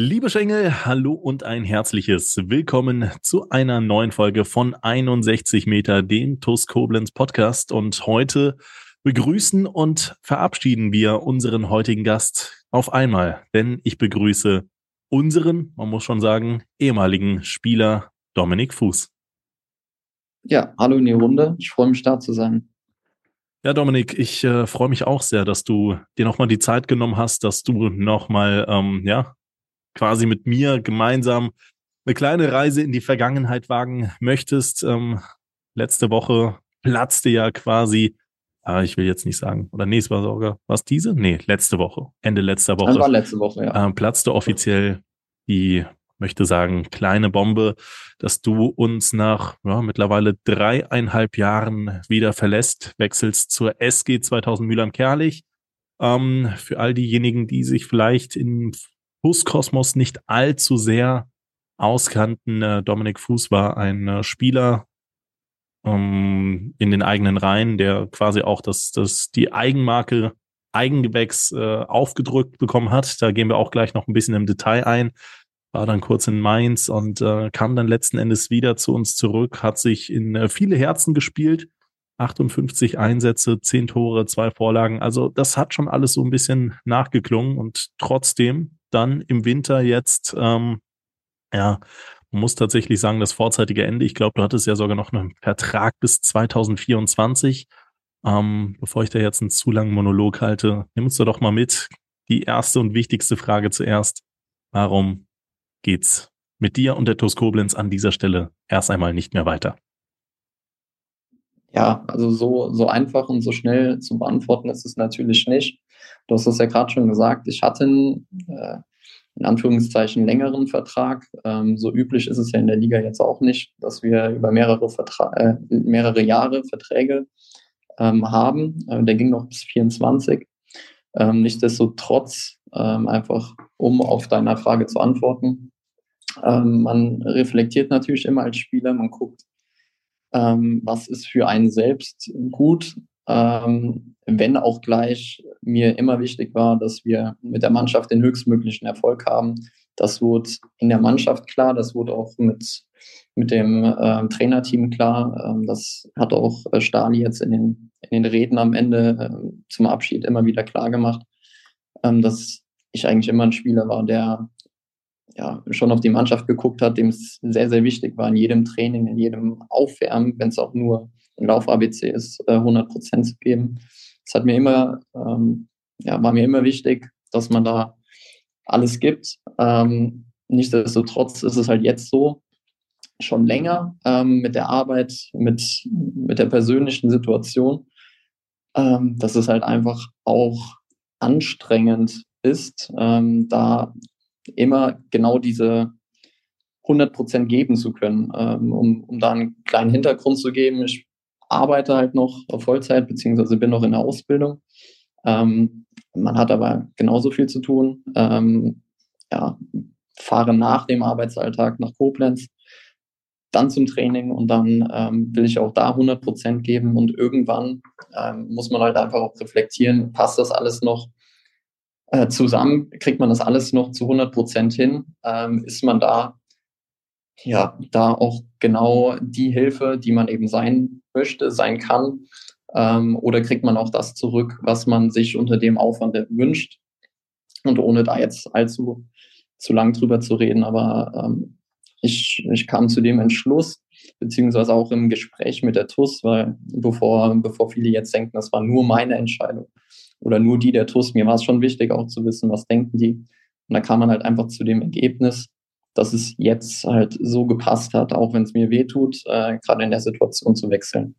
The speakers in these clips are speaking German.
Liebe Schengel, hallo und ein herzliches Willkommen zu einer neuen Folge von 61 Meter, dem TUS Koblenz Podcast. Und heute begrüßen und verabschieden wir unseren heutigen Gast auf einmal, denn ich begrüße unseren, man muss schon sagen, ehemaligen Spieler Dominik Fuß. Ja, hallo in die Runde. Ich freue mich da zu sein. Ja, Dominik, ich äh, freue mich auch sehr, dass du dir nochmal die Zeit genommen hast, dass du nochmal ähm, ja, quasi mit mir gemeinsam eine kleine Reise in die Vergangenheit wagen möchtest. Ähm, letzte Woche platzte ja quasi, äh, ich will jetzt nicht sagen, oder nee, es war sogar, was diese? Nee, letzte Woche, Ende letzter Woche. Das war letzte Woche, ja. Äh, platzte offiziell die, möchte sagen, kleine Bombe, dass du uns nach ja, mittlerweile dreieinhalb Jahren wieder verlässt, wechselst zur SG 2000 Mülheim-Kerlich. Ähm, für all diejenigen, die sich vielleicht in Fußkosmos nicht allzu sehr auskannten. Äh, Dominik Fuß war ein äh, Spieler ähm, in den eigenen Reihen, der quasi auch das, das, die Eigenmarke Eigengewächs äh, aufgedrückt bekommen hat. Da gehen wir auch gleich noch ein bisschen im Detail ein. War dann kurz in Mainz und äh, kam dann letzten Endes wieder zu uns zurück, hat sich in äh, viele Herzen gespielt. 58 Einsätze, 10 Tore, zwei Vorlagen. Also das hat schon alles so ein bisschen nachgeklungen und trotzdem dann im Winter jetzt, ähm, ja, man muss tatsächlich sagen, das vorzeitige Ende. Ich glaube, du hattest ja sogar noch einen Vertrag bis 2024. Ähm, bevor ich da jetzt einen zu langen Monolog halte, nimm uns doch mal mit. Die erste und wichtigste Frage zuerst. Warum geht's mit dir und der TuS Koblenz an dieser Stelle erst einmal nicht mehr weiter? Ja, also so, so einfach und so schnell zu beantworten ist es natürlich nicht. Du hast es ja gerade schon gesagt, ich hatte einen, äh, in Anführungszeichen längeren Vertrag. Ähm, so üblich ist es ja in der Liga jetzt auch nicht, dass wir über mehrere, Vertra äh, mehrere Jahre Verträge ähm, haben. Äh, der ging noch bis 24. Ähm, nichtsdestotrotz, ähm, einfach um auf deine Frage zu antworten, ähm, man reflektiert natürlich immer als Spieler, man guckt, ähm, was ist für einen selbst gut, ähm, wenn auch gleich mir immer wichtig war, dass wir mit der Mannschaft den höchstmöglichen Erfolg haben. Das wurde in der Mannschaft klar, das wurde auch mit, mit dem äh, Trainerteam klar. Ähm, das hat auch äh, Stali jetzt in den, in den Reden am Ende äh, zum Abschied immer wieder klar gemacht, ähm, dass ich eigentlich immer ein Spieler war, der ja, schon auf die Mannschaft geguckt hat, dem es sehr, sehr wichtig war, in jedem Training, in jedem Aufwärmen, wenn es auch nur Lauf-ABC ist, 100 äh, Prozent zu geben. Es hat mir immer, ähm, ja, war mir immer wichtig, dass man da alles gibt. Ähm, nichtsdestotrotz ist es halt jetzt so, schon länger ähm, mit der Arbeit, mit, mit der persönlichen Situation, ähm, dass es halt einfach auch anstrengend ist, ähm, da immer genau diese 100 Prozent geben zu können. Ähm, um, um da einen kleinen Hintergrund zu geben, ich arbeite halt noch Vollzeit, beziehungsweise bin noch in der Ausbildung. Ähm, man hat aber genauso viel zu tun. Ähm, ja, fahre nach dem Arbeitsalltag nach Koblenz, dann zum Training und dann ähm, will ich auch da 100 Prozent geben und irgendwann ähm, muss man halt einfach auch reflektieren, passt das alles noch äh, zusammen, kriegt man das alles noch zu 100 Prozent hin, ähm, ist man da ja, da auch genau die Hilfe, die man eben sein möchte, sein kann? Ähm, oder kriegt man auch das zurück, was man sich unter dem Aufwand wünscht? Und ohne da jetzt allzu zu lang drüber zu reden, aber ähm, ich, ich kam zu dem Entschluss, beziehungsweise auch im Gespräch mit der TUS, weil bevor, bevor viele jetzt denken, das war nur meine Entscheidung oder nur die der TUS, mir war es schon wichtig auch zu wissen, was denken die. Und da kam man halt einfach zu dem Ergebnis, dass es jetzt halt so gepasst hat, auch wenn es mir wehtut, äh, gerade in der Situation zu wechseln.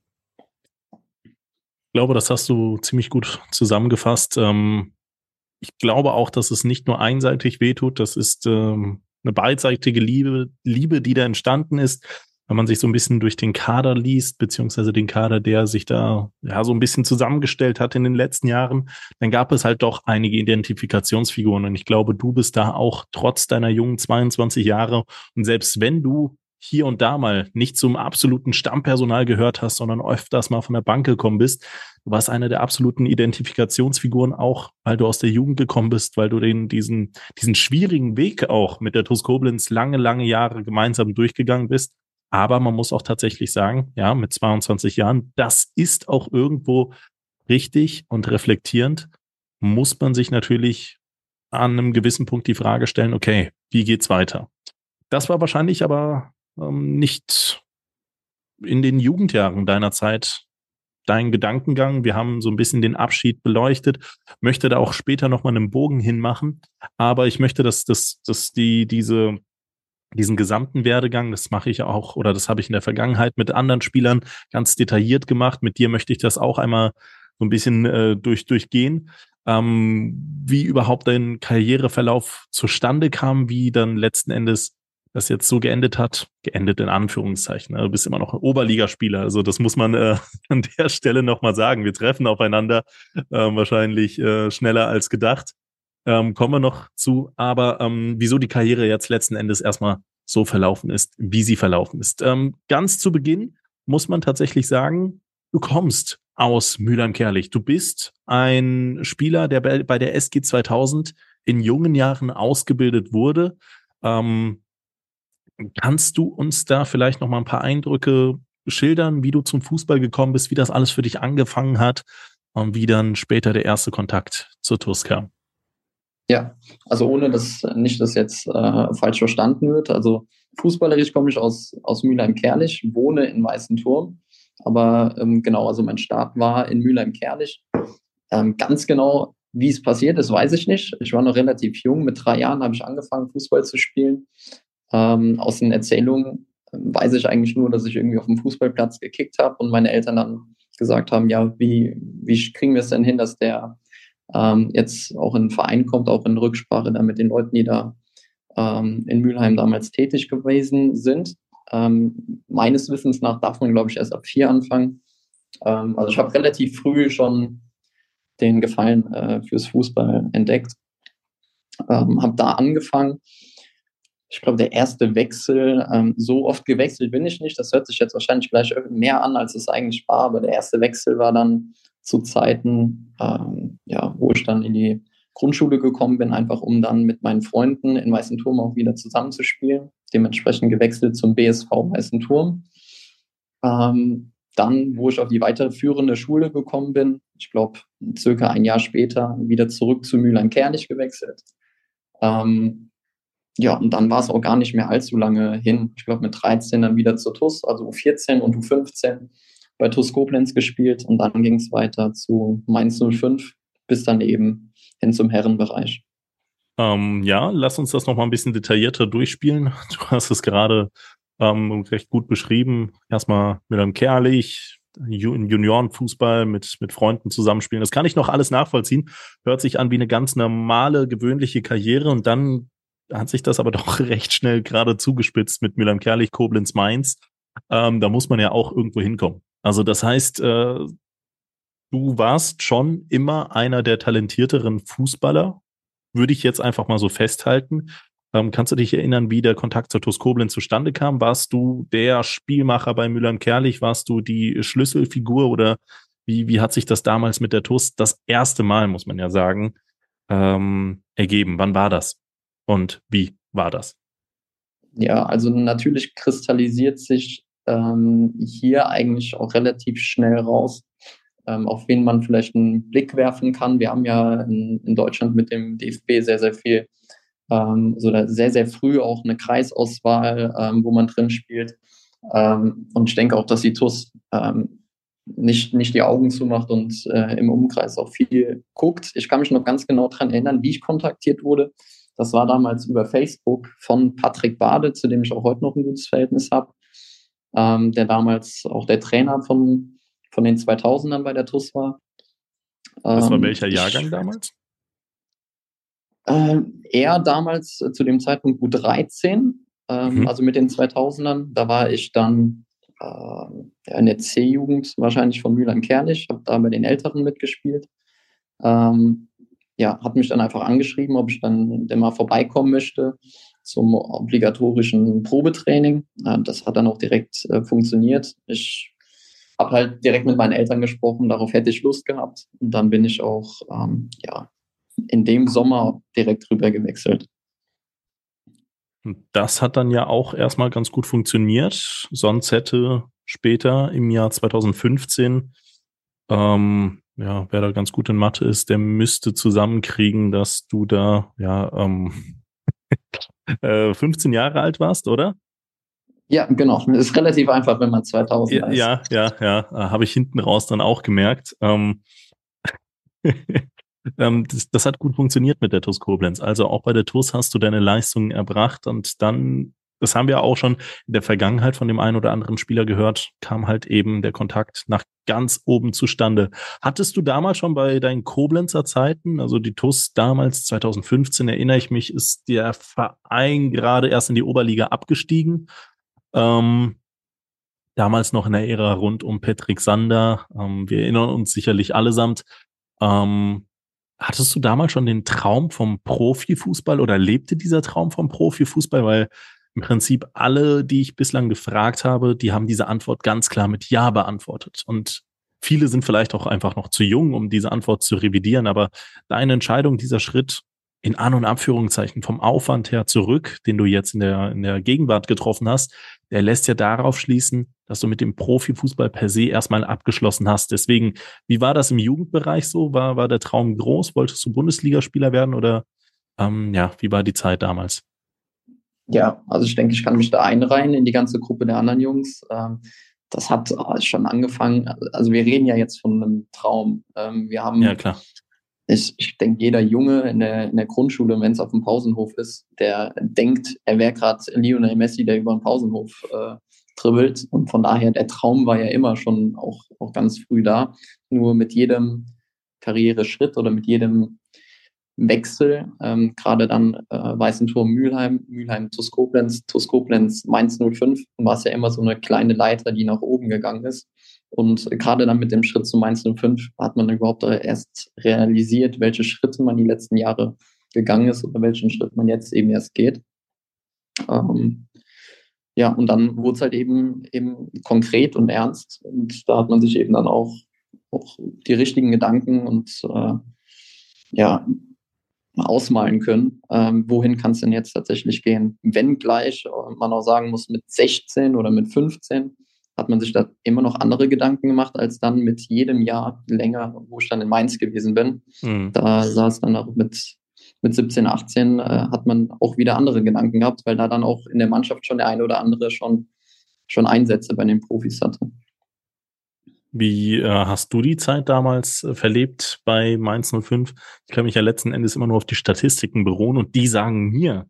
Ich glaube, das hast du ziemlich gut zusammengefasst. Ähm, ich glaube auch, dass es nicht nur einseitig wehtut. Das ist ähm, eine beidseitige Liebe, Liebe, die da entstanden ist. Wenn man sich so ein bisschen durch den Kader liest, beziehungsweise den Kader, der sich da ja so ein bisschen zusammengestellt hat in den letzten Jahren, dann gab es halt doch einige Identifikationsfiguren. Und ich glaube, du bist da auch trotz deiner jungen 22 Jahre und selbst wenn du hier und da mal nicht zum absoluten Stammpersonal gehört hast, sondern öfters mal von der Bank gekommen bist. Du warst eine der absoluten Identifikationsfiguren auch, weil du aus der Jugend gekommen bist, weil du den, diesen, diesen schwierigen Weg auch mit der TuS Koblenz lange, lange Jahre gemeinsam durchgegangen bist. Aber man muss auch tatsächlich sagen, ja, mit 22 Jahren, das ist auch irgendwo richtig und reflektierend, muss man sich natürlich an einem gewissen Punkt die Frage stellen, okay, wie geht's weiter? Das war wahrscheinlich aber ähm, nicht in den Jugendjahren deiner Zeit dein Gedankengang. Wir haben so ein bisschen den Abschied beleuchtet, möchte da auch später nochmal einen Bogen hinmachen. Aber ich möchte, dass, dass, dass die, diese, diesen gesamten Werdegang, das mache ich auch oder das habe ich in der Vergangenheit mit anderen Spielern ganz detailliert gemacht. Mit dir möchte ich das auch einmal so ein bisschen äh, durch, durchgehen. Ähm, wie überhaupt dein Karriereverlauf zustande kam, wie dann letzten Endes das jetzt so geendet hat, geendet in Anführungszeichen. Ne? Du bist immer noch Oberligaspieler, also das muss man äh, an der Stelle nochmal sagen. Wir treffen aufeinander äh, wahrscheinlich äh, schneller als gedacht. Ähm, kommen wir noch zu, aber ähm, wieso die Karriere jetzt letzten Endes erstmal so verlaufen ist, wie sie verlaufen ist. Ähm, ganz zu Beginn muss man tatsächlich sagen, du kommst aus Mülheim-Kerlich. Du bist ein Spieler, der bei der SG 2000 in jungen Jahren ausgebildet wurde. Ähm, Kannst du uns da vielleicht noch mal ein paar Eindrücke schildern, wie du zum Fußball gekommen bist, wie das alles für dich angefangen hat und wie dann später der erste Kontakt zur TUS kam? Ja, also ohne dass nicht das jetzt äh, falsch verstanden wird. Also fußballerisch komme ich aus, aus Mülheim-Kerlich, wohne in Weißenturm. Aber ähm, genau, also mein Start war in Mülheim-Kerlich. Ähm, ganz genau, wie es passiert ist, weiß ich nicht. Ich war noch relativ jung. Mit drei Jahren habe ich angefangen, Fußball zu spielen. Ähm, aus den Erzählungen ähm, weiß ich eigentlich nur, dass ich irgendwie auf dem Fußballplatz gekickt habe und meine Eltern dann gesagt haben, ja, wie, wie kriegen wir es denn hin, dass der ähm, jetzt auch in den Verein kommt, auch in Rücksprache dann mit den Leuten, die da ähm, in Mülheim damals tätig gewesen sind. Ähm, meines Wissens nach darf man, glaube ich, erst ab vier anfangen. Ähm, also ich habe relativ früh schon den Gefallen äh, fürs Fußball entdeckt, ähm, habe da angefangen ich glaube, der erste Wechsel, ähm, so oft gewechselt bin ich nicht. Das hört sich jetzt wahrscheinlich gleich mehr an, als es eigentlich war. Aber der erste Wechsel war dann zu Zeiten, ähm, ja, wo ich dann in die Grundschule gekommen bin, einfach um dann mit meinen Freunden in Weißen Turm auch wieder zusammenzuspielen. Dementsprechend gewechselt zum BSV Weißen Turm. Ähm, dann, wo ich auf die weiterführende Schule gekommen bin, ich glaube, circa ein Jahr später wieder zurück zu Mülheim-Kernig gewechselt. Ähm, ja, und dann war es auch gar nicht mehr allzu lange hin. Ich glaube, mit 13 dann wieder zur TUS, also U14 und U15 bei TUS Koblenz gespielt und dann ging es weiter zu Mainz 05 bis dann eben hin zum Herrenbereich. Ähm, ja, lass uns das nochmal ein bisschen detaillierter durchspielen. Du hast es gerade ähm, recht gut beschrieben. Erstmal mit einem Kerlich, Juniorenfußball mit, mit Freunden zusammenspielen. Das kann ich noch alles nachvollziehen. Hört sich an wie eine ganz normale, gewöhnliche Karriere und dann hat sich das aber doch recht schnell gerade zugespitzt mit Milan Kerlich, Koblenz, Mainz. Ähm, da muss man ja auch irgendwo hinkommen. Also das heißt, äh, du warst schon immer einer der talentierteren Fußballer, würde ich jetzt einfach mal so festhalten. Ähm, kannst du dich erinnern, wie der Kontakt zur TuS Koblenz zustande kam? Warst du der Spielmacher bei Müllern Kerlich? Warst du die Schlüsselfigur oder wie, wie hat sich das damals mit der TuS das erste Mal, muss man ja sagen, ähm, ergeben? Wann war das? Und wie war das? Ja, also natürlich kristallisiert sich ähm, hier eigentlich auch relativ schnell raus, ähm, auf wen man vielleicht einen Blick werfen kann. Wir haben ja in, in Deutschland mit dem DFB sehr, sehr viel, ähm, so sehr, sehr früh auch eine Kreisauswahl, ähm, wo man drin spielt. Ähm, und ich denke auch, dass die TUS ähm, nicht, nicht die Augen zumacht und äh, im Umkreis auch viel guckt. Ich kann mich noch ganz genau daran erinnern, wie ich kontaktiert wurde. Das war damals über Facebook von Patrick Bade, zu dem ich auch heute noch ein gutes Verhältnis habe, ähm, der damals auch der Trainer von, von den 2000ern bei der TUS war. Das war ähm, welcher Jahrgang ich, damals? Äh, eher damals äh, zu dem Zeitpunkt U13, ähm, mhm. also mit den 2000ern. Da war ich dann äh, in der C-Jugend wahrscheinlich von Mülheim-Kerlich, habe da bei den Älteren mitgespielt. Ähm, ja, hat mich dann einfach angeschrieben, ob ich dann denn mal vorbeikommen möchte zum obligatorischen Probetraining. Äh, das hat dann auch direkt äh, funktioniert. Ich habe halt direkt mit meinen Eltern gesprochen, darauf hätte ich Lust gehabt. Und dann bin ich auch ähm, ja, in dem Sommer direkt rüber gewechselt. Das hat dann ja auch erstmal ganz gut funktioniert. Sonst hätte später im Jahr 2015, ähm, ja, wer da ganz gut in Mathe ist, der müsste zusammenkriegen, dass du da ja ähm, 15 Jahre alt warst, oder? Ja, genau. Ist relativ einfach, wenn man 2000 ja, ist. Ja, ja, ja. Habe ich hinten raus dann auch gemerkt. Ähm, ähm, das, das, hat gut funktioniert mit der TUS Koblenz. Also auch bei der TUS hast du deine Leistungen erbracht und dann, das haben wir auch schon in der Vergangenheit von dem einen oder anderen Spieler gehört, kam halt eben der Kontakt nach ganz oben zustande. Hattest du damals schon bei deinen Koblenzer Zeiten, also die TUS damals 2015, erinnere ich mich, ist der Verein gerade erst in die Oberliga abgestiegen. Ähm, damals noch in der Ära rund um Patrick Sander. Ähm, wir erinnern uns sicherlich allesamt. Ähm, Hattest du damals schon den Traum vom Profifußball oder lebte dieser Traum vom Profifußball? Weil im Prinzip alle, die ich bislang gefragt habe, die haben diese Antwort ganz klar mit Ja beantwortet. Und viele sind vielleicht auch einfach noch zu jung, um diese Antwort zu revidieren. Aber deine Entscheidung, dieser Schritt, in An- und Abführungszeichen vom Aufwand her zurück, den du jetzt in der, in der Gegenwart getroffen hast, der lässt ja darauf schließen, dass du mit dem Profifußball per se erstmal abgeschlossen hast. Deswegen, wie war das im Jugendbereich so? War, war der Traum groß? Wolltest du Bundesligaspieler werden oder ähm, ja, wie war die Zeit damals? Ja, also ich denke, ich kann mich da einreihen in die ganze Gruppe der anderen Jungs. Ähm, das hat schon angefangen. Also wir reden ja jetzt von einem Traum. Ähm, wir haben ja, klar ich, ich denke, jeder Junge in der, in der Grundschule, wenn es auf dem Pausenhof ist, der denkt, er wäre gerade Lionel Messi, der über den Pausenhof äh, dribbelt. Und von daher, der Traum war ja immer schon auch, auch ganz früh da. Nur mit jedem Karriereschritt oder mit jedem Wechsel, ähm, gerade dann äh, Weißen Turm Mülheim, Mülheim TuS Koblenz, TuS Koblenz Mainz 05, war es ja immer so eine kleine Leiter, die nach oben gegangen ist. Und gerade dann mit dem Schritt zu Mainz 05 hat man überhaupt erst realisiert, welche Schritte man die letzten Jahre gegangen ist oder welchen Schritt man jetzt eben erst geht. Ähm, ja, und dann wurde es halt eben, eben konkret und ernst. Und da hat man sich eben dann auch, auch die richtigen Gedanken und äh, ja, ausmalen können, ähm, wohin kann es denn jetzt tatsächlich gehen. Wenn gleich man auch sagen muss, mit 16 oder mit 15 hat man sich da immer noch andere Gedanken gemacht, als dann mit jedem Jahr länger, wo ich dann in Mainz gewesen bin. Mhm. Da saß dann auch mit, mit 17, 18, äh, hat man auch wieder andere Gedanken gehabt, weil da dann auch in der Mannschaft schon der eine oder andere schon, schon Einsätze bei den Profis hatte. Wie äh, hast du die Zeit damals äh, verlebt bei Mainz 05? Ich kann mich ja letzten Endes immer nur auf die Statistiken beruhen und die sagen mir,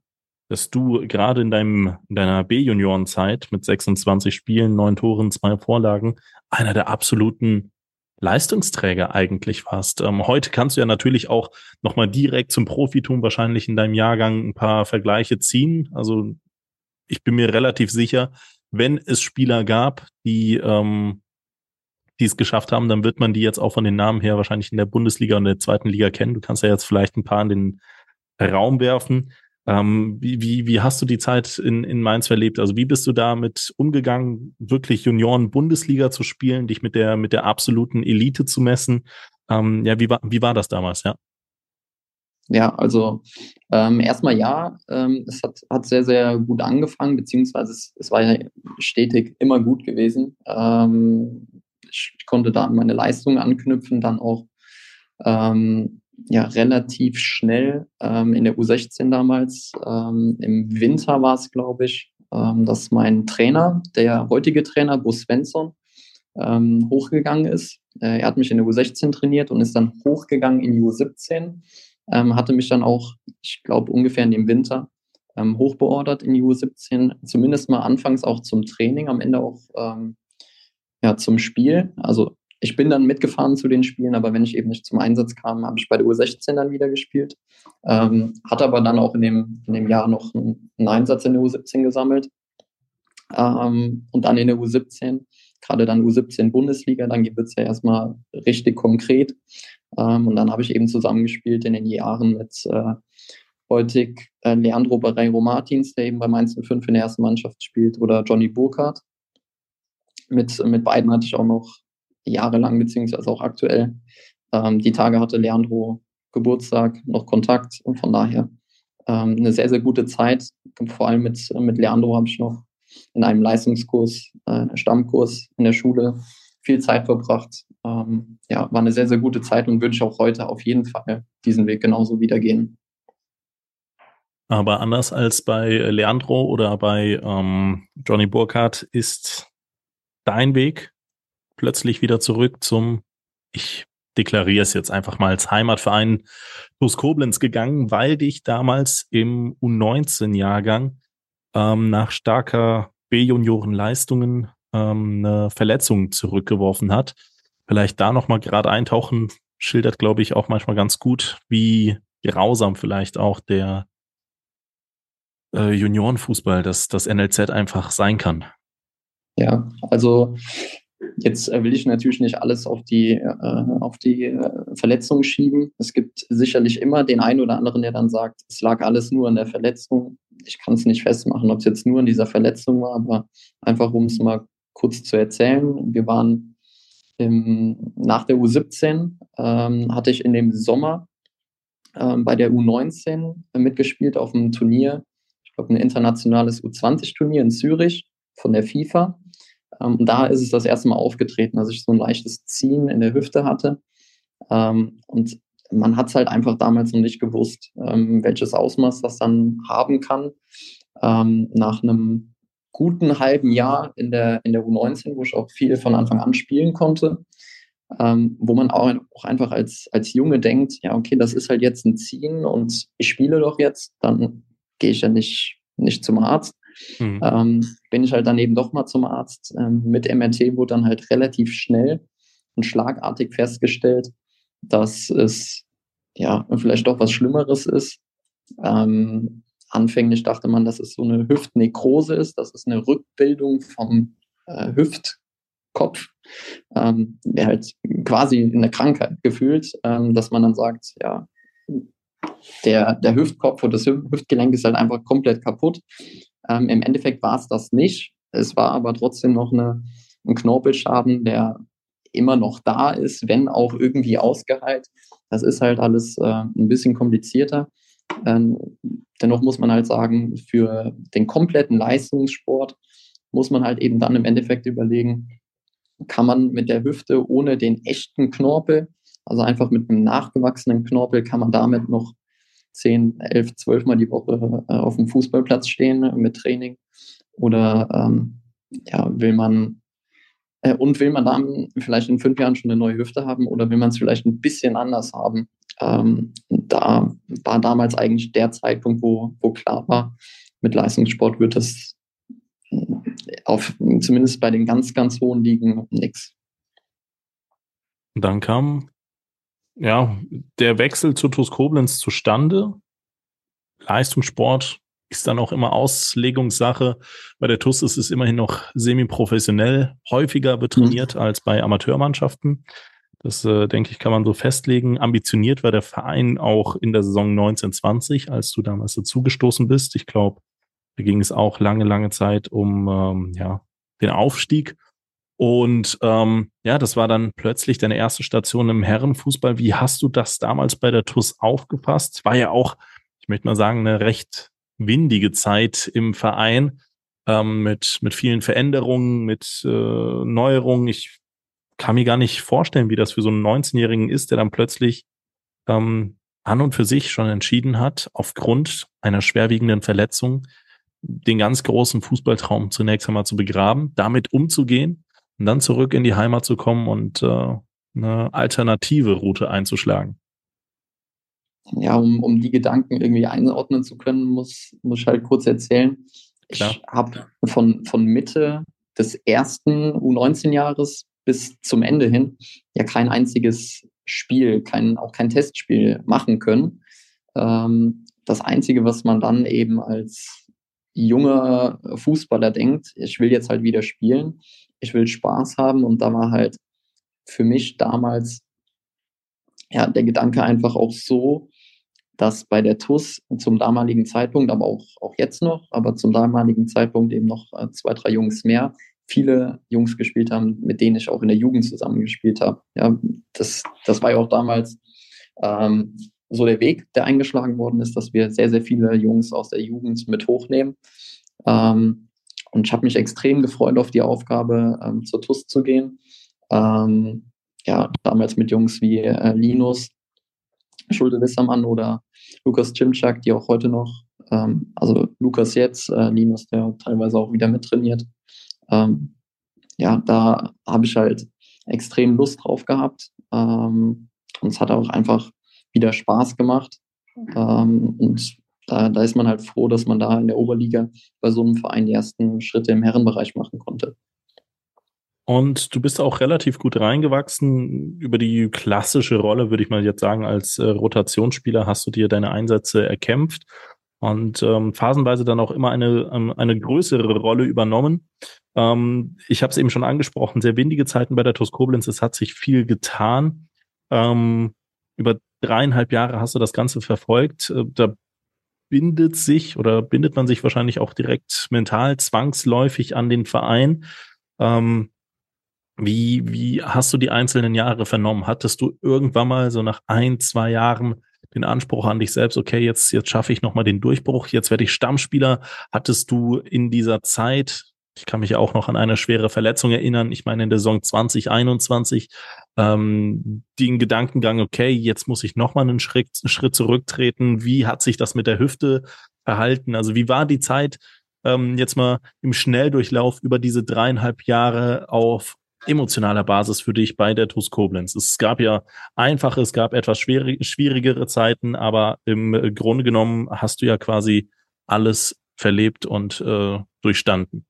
dass du gerade in deinem, in deiner B-Juniorenzeit mit 26 Spielen, neun Toren, zwei Vorlagen, einer der absoluten Leistungsträger eigentlich warst. Ähm, heute kannst du ja natürlich auch nochmal direkt zum Profitum wahrscheinlich in deinem Jahrgang ein paar Vergleiche ziehen. Also ich bin mir relativ sicher, wenn es Spieler gab, die, ähm, die es geschafft haben, dann wird man die jetzt auch von den Namen her wahrscheinlich in der Bundesliga und der zweiten Liga kennen. Du kannst ja jetzt vielleicht ein paar in den Raum werfen. Ähm, wie, wie, wie hast du die Zeit in, in Mainz verlebt? Also wie bist du damit umgegangen, wirklich Junioren-Bundesliga zu spielen, dich mit der, mit der absoluten Elite zu messen? Ähm, ja, wie war, wie war das damals, ja? Ja, also ähm, erstmal ja, ähm, es hat, hat sehr, sehr gut angefangen, beziehungsweise es, es war ja stetig immer gut gewesen. Ähm, ich konnte da an meine Leistung anknüpfen, dann auch ähm, ja relativ schnell ähm, in der U16 damals. Ähm, Im Winter war es, glaube ich, ähm, dass mein Trainer, der heutige Trainer, Bo Svensson, ähm, hochgegangen ist. Äh, er hat mich in der U16 trainiert und ist dann hochgegangen in die U17. Ähm, hatte mich dann auch, ich glaube, ungefähr in dem Winter hochbeordert in die U17, zumindest mal anfangs auch zum Training, am Ende auch ja, zum Spiel. Also ich bin dann mitgefahren zu den Spielen, aber wenn ich eben nicht zum Einsatz kam, habe ich bei der U16 dann wieder gespielt. Ähm, hatte aber dann auch in dem, in dem Jahr noch einen, einen Einsatz in der U17 gesammelt. Ähm, und dann in der U17, gerade dann U17 Bundesliga, dann wird es ja erstmal richtig konkret. Ähm, und dann habe ich eben zusammengespielt in den Jahren mit äh, heutig äh, Leandro Barreiro Martins, der eben bei Mainz 05 in der ersten Mannschaft spielt, oder Johnny Burkhardt. Mit, mit beiden hatte ich auch noch jahrelang, beziehungsweise auch aktuell. Ähm, die Tage hatte Leandro Geburtstag, noch Kontakt und von daher ähm, eine sehr, sehr gute Zeit. Vor allem mit, mit Leandro habe ich noch in einem Leistungskurs, äh, Stammkurs in der Schule viel Zeit verbracht. Ähm, ja, war eine sehr, sehr gute Zeit und würde ich auch heute auf jeden Fall diesen Weg genauso wieder gehen. Aber anders als bei Leandro oder bei ähm, Johnny Burkhardt ist dein Weg plötzlich wieder zurück zum, ich deklariere es jetzt einfach mal als Heimatverein TuS Koblenz gegangen, weil dich damals im U19-Jahrgang ähm, nach starker B-Junioren-Leistungen ähm, eine Verletzung zurückgeworfen hat. Vielleicht da nochmal gerade eintauchen, schildert, glaube ich, auch manchmal ganz gut, wie grausam vielleicht auch der äh, Juniorenfußball, das, das NLZ einfach sein kann. Ja, also Jetzt äh, will ich natürlich nicht alles auf die, äh, auf die äh, Verletzung schieben. Es gibt sicherlich immer den einen oder anderen, der dann sagt, es lag alles nur an der Verletzung. Ich kann es nicht festmachen, ob es jetzt nur an dieser Verletzung war, aber einfach um es mal kurz zu erzählen. Wir waren im, nach der U17, ähm, hatte ich in dem Sommer ähm, bei der U19 mitgespielt auf einem Turnier, ich glaube ein internationales U20-Turnier in Zürich von der FIFA. Ähm, und da ist es das erste Mal aufgetreten, dass ich so ein leichtes Ziehen in der Hüfte hatte. Ähm, und man hat es halt einfach damals noch nicht gewusst, ähm, welches Ausmaß das dann haben kann. nach einem guten halben Jahr in der, in der U19, wo ich auch viel von Anfang an spielen konnte, wo man auch, auch einfach als, als Junge denkt, ja, okay, das ist halt jetzt ein Ziehen und ich spiele doch jetzt, dann gehe ich ja nicht, nicht zum Arzt. Mhm. Ähm, bin ich halt dann eben doch mal zum Arzt. Ähm, mit MRT wurde dann halt relativ schnell und schlagartig festgestellt, dass es ja vielleicht doch was Schlimmeres ist. Ähm, anfänglich dachte man, dass es so eine Hüftnekrose ist, das ist eine Rückbildung vom äh, Hüftkopf, ähm, der halt quasi eine Krankheit gefühlt, ähm, dass man dann sagt, ja, der, der Hüftkopf oder das Hüftgelenk ist halt einfach komplett kaputt. Ähm, Im Endeffekt war es das nicht. Es war aber trotzdem noch eine, ein Knorpelschaden, der immer noch da ist, wenn auch irgendwie ausgeheilt. Das ist halt alles äh, ein bisschen komplizierter. Ähm, dennoch muss man halt sagen, für den kompletten Leistungssport muss man halt eben dann im Endeffekt überlegen, kann man mit der Hüfte ohne den echten Knorpel, also einfach mit einem nachgewachsenen Knorpel, kann man damit noch 10, 11, 12 Mal die Woche äh, auf dem Fußballplatz stehen mit Training? Oder ähm, ja, will man äh, und will man dann vielleicht in fünf Jahren schon eine neue Hüfte haben oder will man es vielleicht ein bisschen anders haben? Ähm, da war damals eigentlich der Zeitpunkt, wo, wo klar war, mit Leistungssport wird das äh, auf, zumindest bei den ganz, ganz hohen Ligen nichts. Dann kam ja, der Wechsel zu TuS Koblenz zustande. Leistungssport ist dann auch immer Auslegungssache. Bei der TUS ist es immerhin noch semi-professionell häufiger betrainiert mhm. als bei Amateurmannschaften. Das, äh, denke ich, kann man so festlegen. Ambitioniert war der Verein auch in der Saison 1920, als du damals dazugestoßen bist. Ich glaube, da ging es auch lange, lange Zeit um ähm, ja, den Aufstieg. Und ähm, ja, das war dann plötzlich deine erste Station im Herrenfußball. Wie hast du das damals bei der TUS aufgepasst? War ja auch, ich möchte mal sagen, eine recht windige Zeit im Verein ähm, mit, mit vielen Veränderungen, mit äh, Neuerungen. Ich kann mir gar nicht vorstellen, wie das für so einen 19-Jährigen ist, der dann plötzlich ähm, an und für sich schon entschieden hat, aufgrund einer schwerwiegenden Verletzung den ganz großen Fußballtraum zunächst einmal zu begraben, damit umzugehen und dann zurück in die Heimat zu kommen und äh, eine alternative Route einzuschlagen. Ja, um, um die Gedanken irgendwie einordnen zu können, muss, muss ich halt kurz erzählen. Klar. Ich habe von, von Mitte des ersten U19-Jahres bis zum Ende hin ja kein einziges Spiel, kein, auch kein Testspiel machen können. Ähm, das Einzige, was man dann eben als junger Fußballer denkt, ich will jetzt halt wieder spielen, ich will Spaß haben und da war halt für mich damals ja der Gedanke einfach auch so, dass bei der TUS zum damaligen Zeitpunkt, aber auch, auch jetzt noch, aber zum damaligen Zeitpunkt eben noch äh, zwei, drei Jungs mehr, viele Jungs gespielt haben, mit denen ich auch in der Jugend zusammengespielt habe. Ja, das, das war ja auch damals ähm, so der Weg, der eingeschlagen worden ist, dass wir sehr, sehr viele Jungs aus der Jugend mit hochnehmen. Ähm, und ich habe mich extrem gefreut auf die Aufgabe, ähm, zur TUS zu gehen. Ähm, ja, damals mit Jungs wie äh, Linus, Schulte Wissermann oder Lukas Cimczak, die auch heute noch, ähm, also Lukas jetzt, äh, Linus, der teilweise auch wieder mittrainiert, ähm, ja, da habe ich halt extrem Lust drauf gehabt. Ähm, und es hat auch einfach wieder Spaß gemacht. Ähm, und da, da ist man halt froh, dass man da in der Oberliga bei so einem Verein die ersten Schritte im Herrenbereich machen konnte. Und du bist auch relativ gut reingewachsen. Über die klassische Rolle, würde ich mal jetzt sagen, als äh, Rotationsspieler hast du dir deine Einsätze erkämpft und ähm, phasenweise dann auch immer eine, ähm, eine größere Rolle übernommen. Ähm, ich habe es eben schon angesprochen, sehr windige Zeiten bei der TuS Koblenz, es hat sich viel getan. Ähm, über dreieinhalb Jahre hast du das Ganze verfolgt. Äh, da bindet sich oder bindet man sich wahrscheinlich auch direkt mental zwangsläufig an den Verein. Ähm, wie, wie hast du die einzelnen Jahre vernommen? Hattest du irgendwann mal so nach ein, zwei Jahren den Anspruch an dich selbst, okay, jetzt, jetzt schaffe ich nochmal den Durchbruch, jetzt werde ich Stammspieler. Hattest du in dieser Zeit, ich kann mich auch noch an eine schwere Verletzung erinnern, ich meine in der Saison 2021, ähm, den Gedankengang, okay, jetzt muss ich nochmal einen Schritt, Schritt zurücktreten. Wie hat sich das mit der Hüfte verhalten? Also wie war die Zeit ähm, jetzt mal im Schnelldurchlauf über diese dreieinhalb Jahre auf emotionaler Basis für dich bei der TuS Koblenz? Es gab ja einfache, es gab etwas schwierig, schwierigere Zeiten, aber im Grunde genommen hast du ja quasi alles verlebt und äh, durchstanden.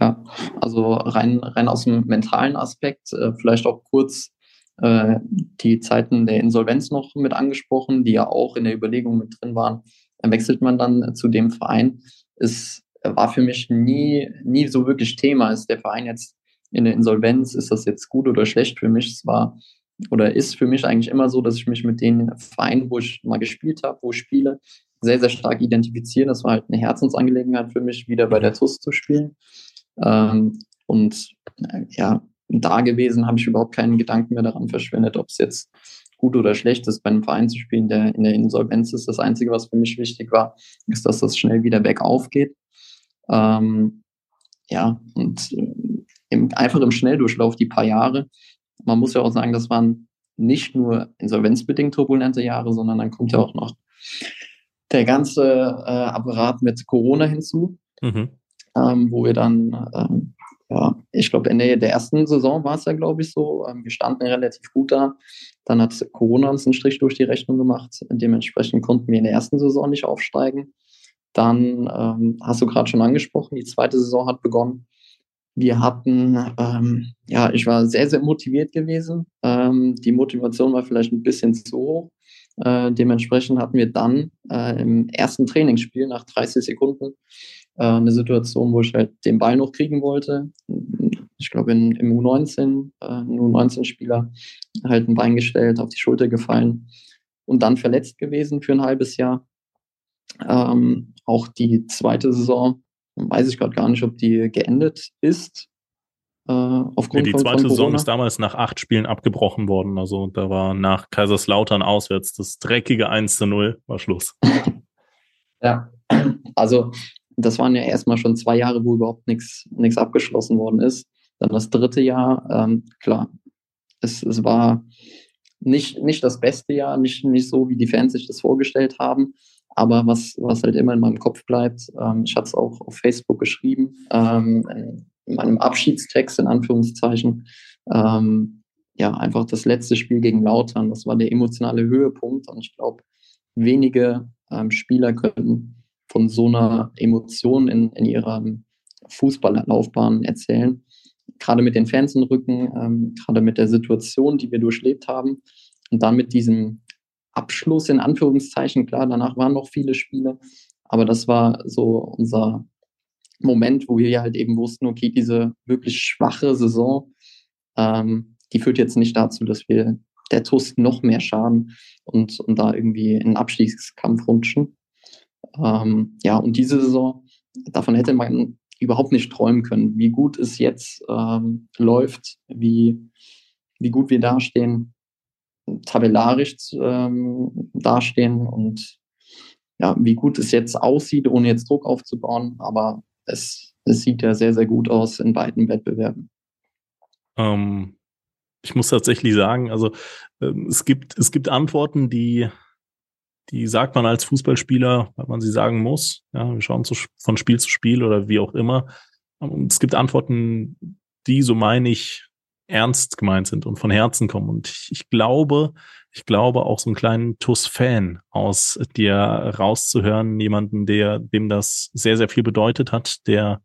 Ja, also rein, rein aus dem mentalen Aspekt, äh, vielleicht auch kurz äh, die Zeiten der Insolvenz noch mit angesprochen, die ja auch in der Überlegung mit drin waren. Dann wechselt man dann zu dem Verein. Es war für mich nie, nie so wirklich Thema. Ist der Verein jetzt in der Insolvenz, ist das jetzt gut oder schlecht für mich? Es war oder ist für mich eigentlich immer so, dass ich mich mit den Vereinen, wo ich mal gespielt habe, wo ich spiele, sehr, sehr stark identifiziere. Das war halt eine Herzensangelegenheit für mich, wieder bei der TUS zu spielen. Ähm, und äh, ja, da gewesen habe ich überhaupt keinen Gedanken mehr daran verschwendet, ob es jetzt gut oder schlecht ist, bei einem Verein zu spielen, der in der Insolvenz ist. Das Einzige, was für mich wichtig war, ist, dass das schnell wieder bergauf geht. Ähm, ja, und äh, im, einfach im Schnelldurchlauf die paar Jahre. Man muss ja auch sagen, das waren nicht nur insolvenzbedingt turbulente Jahre, sondern dann kommt ja auch noch der ganze äh, Apparat mit Corona hinzu, mhm. Ähm, wo wir dann, ähm, ja, ich glaube, Ende der ersten Saison war es ja, glaube ich, so. Ähm, wir standen relativ gut da. Dann hat Corona uns einen Strich durch die Rechnung gemacht. Dementsprechend konnten wir in der ersten Saison nicht aufsteigen. Dann ähm, hast du gerade schon angesprochen, die zweite Saison hat begonnen. Wir hatten, ähm, ja, ich war sehr, sehr motiviert gewesen. Ähm, die Motivation war vielleicht ein bisschen zu hoch. Äh, dementsprechend hatten wir dann äh, im ersten Trainingsspiel nach 30 Sekunden äh, eine Situation, wo ich halt den Ball noch kriegen wollte. Ich glaube, im U19, äh, ein U19-Spieler halt ein Bein gestellt, auf die Schulter gefallen und dann verletzt gewesen für ein halbes Jahr. Ähm, auch die zweite Saison weiß ich gerade gar nicht, ob die geendet ist. Äh, aufgrund ja, die zweite Saison ist damals nach acht Spielen abgebrochen worden. Also da war nach Kaiserslautern auswärts das dreckige 1 zu 0 war Schluss. ja, also das waren ja erstmal schon zwei Jahre, wo überhaupt nichts abgeschlossen worden ist. Dann das dritte Jahr, ähm, klar, es, es war nicht, nicht das beste Jahr, nicht, nicht so, wie die Fans sich das vorgestellt haben. Aber was, was halt immer in meinem Kopf bleibt, ähm, ich hatte es auch auf Facebook geschrieben, ähm, in meinem Abschiedstext in Anführungszeichen, ähm, ja, einfach das letzte Spiel gegen Lautern, das war der emotionale Höhepunkt und ich glaube, wenige ähm, Spieler können von so einer Emotion in, in ihrer Fußballerlaufbahn erzählen. gerade mit den Fans im Rücken, ähm, gerade mit der Situation, die wir durchlebt haben und dann mit diesem Abschluss in Anführungszeichen, klar, danach waren noch viele Spiele, aber das war so unser Moment, wo wir halt eben wussten, okay, diese wirklich schwache Saison, ähm, die führt jetzt nicht dazu, dass wir der TUS noch mehr schaden und, und da irgendwie in einen Abstiegskampf rutschen. Ähm, ja, und diese Saison, davon hätte man überhaupt nicht träumen können, wie gut es jetzt ähm, läuft, wie, wie gut wir dastehen, tabellarisch ähm, dastehen und ja, wie gut es jetzt aussieht, ohne jetzt Druck aufzubauen. Aber es, es sieht ja sehr, sehr gut aus in beiden Wettbewerben. Ähm, ich muss tatsächlich sagen, also ähm, es gibt, es gibt Antworten, die, die sagt man als Fußballspieler, weil man sie sagen muss. Ja, wir schauen zu, von Spiel zu Spiel oder wie auch immer. Und es gibt Antworten, die, so meine ich, ernst gemeint sind und von Herzen kommen. Und ich, ich glaube, ich glaube auch so einen kleinen TUS-Fan aus dir rauszuhören, jemanden, der, dem das sehr, sehr viel bedeutet hat, der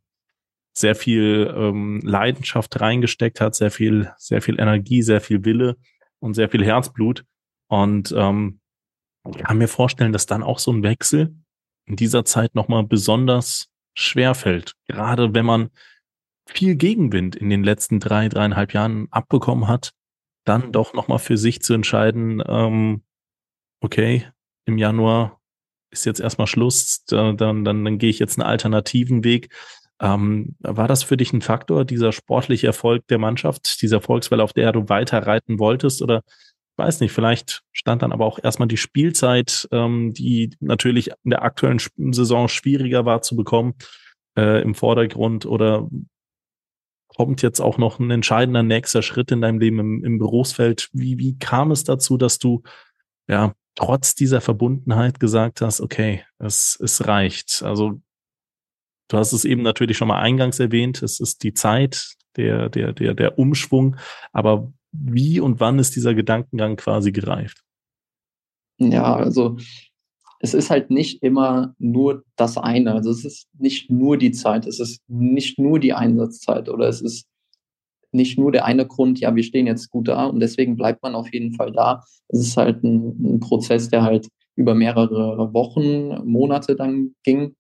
sehr viel ähm, Leidenschaft reingesteckt hat, sehr viel, sehr viel Energie, sehr viel Wille und sehr viel Herzblut. Und ähm, ich kann mir vorstellen, dass dann auch so ein Wechsel in dieser Zeit nochmal besonders schwer fällt. Gerade wenn man viel Gegenwind in den letzten drei, dreieinhalb Jahren abbekommen hat, dann doch nochmal für sich zu entscheiden, ähm, okay, im Januar ist jetzt erstmal Schluss, dann, dann, dann, gehe ich jetzt einen alternativen Weg. Ähm, war das für dich ein Faktor, dieser sportliche Erfolg der Mannschaft, dieser Erfolgswelle, auf der du weiter reiten wolltest? Oder weiß nicht, vielleicht stand dann aber auch erstmal die Spielzeit, ähm, die natürlich in der aktuellen Saison schwieriger war zu bekommen, äh, im Vordergrund? Oder kommt jetzt auch noch ein entscheidender nächster Schritt in deinem Leben im, im Berufsfeld. Wie, wie kam es dazu, dass du ja trotz dieser Verbundenheit gesagt hast, okay, es, es reicht? Also du hast es eben natürlich schon mal eingangs erwähnt, es ist die Zeit, der, der, der, der Umschwung, aber wie und wann ist dieser Gedankengang quasi gereift? Ja, also es ist halt nicht immer nur das eine. Also es ist nicht nur die Zeit, es ist nicht nur die Einsatzzeit oder es ist nicht nur der eine Grund, ja, wir stehen jetzt gut da und deswegen bleibt man auf jeden Fall da. Es ist halt ein, ein Prozess, der halt über mehrere Wochen, Monate dann ging.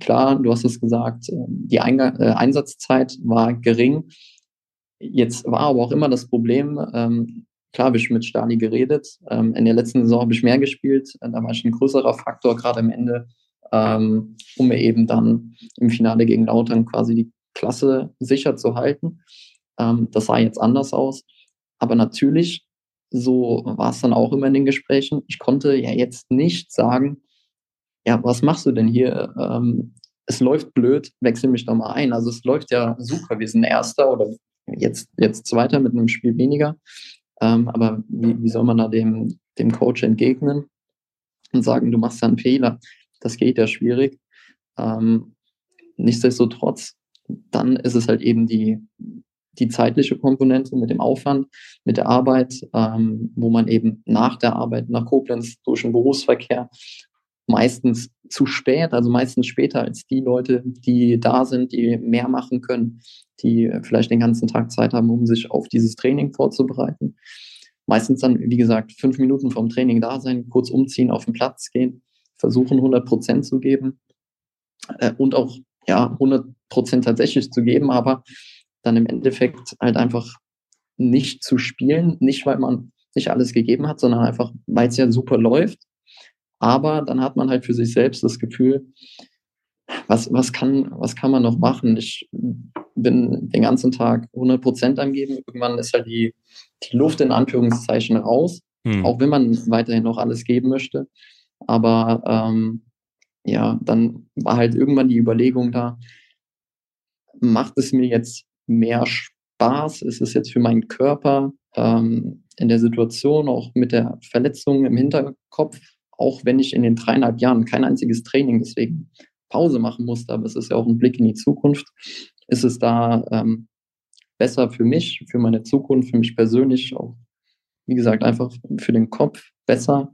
Klar, du hast es gesagt, die Eingang, äh, Einsatzzeit war gering. Jetzt war aber auch immer das Problem, ähm, klar habe ich mit Stali geredet. Ähm, in der letzten Saison habe ich mehr gespielt. Äh, da war ich ein größerer Faktor, gerade am Ende, ähm, um mir eben dann im Finale gegen Lautern quasi die Klasse sicher zu halten. Ähm, das sah jetzt anders aus. Aber natürlich, so war es dann auch immer in den Gesprächen. Ich konnte ja jetzt nicht sagen, ja, was machst du denn hier? Ähm, es läuft blöd, wechsel mich doch mal ein. Also es läuft ja super. Wir sind Erster oder jetzt, jetzt Zweiter mit einem Spiel weniger. Ähm, aber wie, wie soll man da dem, dem Coach entgegnen und sagen, du machst da einen Fehler? Das geht ja schwierig. Ähm, nichtsdestotrotz, dann ist es halt eben die, die zeitliche Komponente mit dem Aufwand, mit der Arbeit, ähm, wo man eben nach der Arbeit nach Koblenz durch den Berufsverkehr meistens zu spät, also meistens später als die Leute, die da sind, die mehr machen können, die vielleicht den ganzen Tag Zeit haben, um sich auf dieses Training vorzubereiten. Meistens dann, wie gesagt, fünf Minuten vom Training da sein, kurz umziehen, auf den Platz gehen, versuchen 100 Prozent zu geben äh, und auch ja 100 Prozent tatsächlich zu geben, aber dann im Endeffekt halt einfach nicht zu spielen, nicht weil man nicht alles gegeben hat, sondern einfach, weil es ja super läuft aber dann hat man halt für sich selbst das Gefühl, was, was, kann, was kann man noch machen? Ich bin den ganzen Tag 100 Prozent am Geben. Irgendwann ist halt die, die Luft in Anführungszeichen raus, hm. auch wenn man weiterhin noch alles geben möchte. Aber ähm, ja, dann war halt irgendwann die Überlegung da, macht es mir jetzt mehr Spaß? Ist es jetzt für meinen Körper ähm, in der Situation, auch mit der Verletzung im Hinterkopf, auch wenn ich in den dreieinhalb Jahren kein einziges Training deswegen Pause machen musste, aber es ist ja auch ein Blick in die Zukunft, ist es da ähm, besser für mich, für meine Zukunft, für mich persönlich, auch wie gesagt, einfach für den Kopf besser,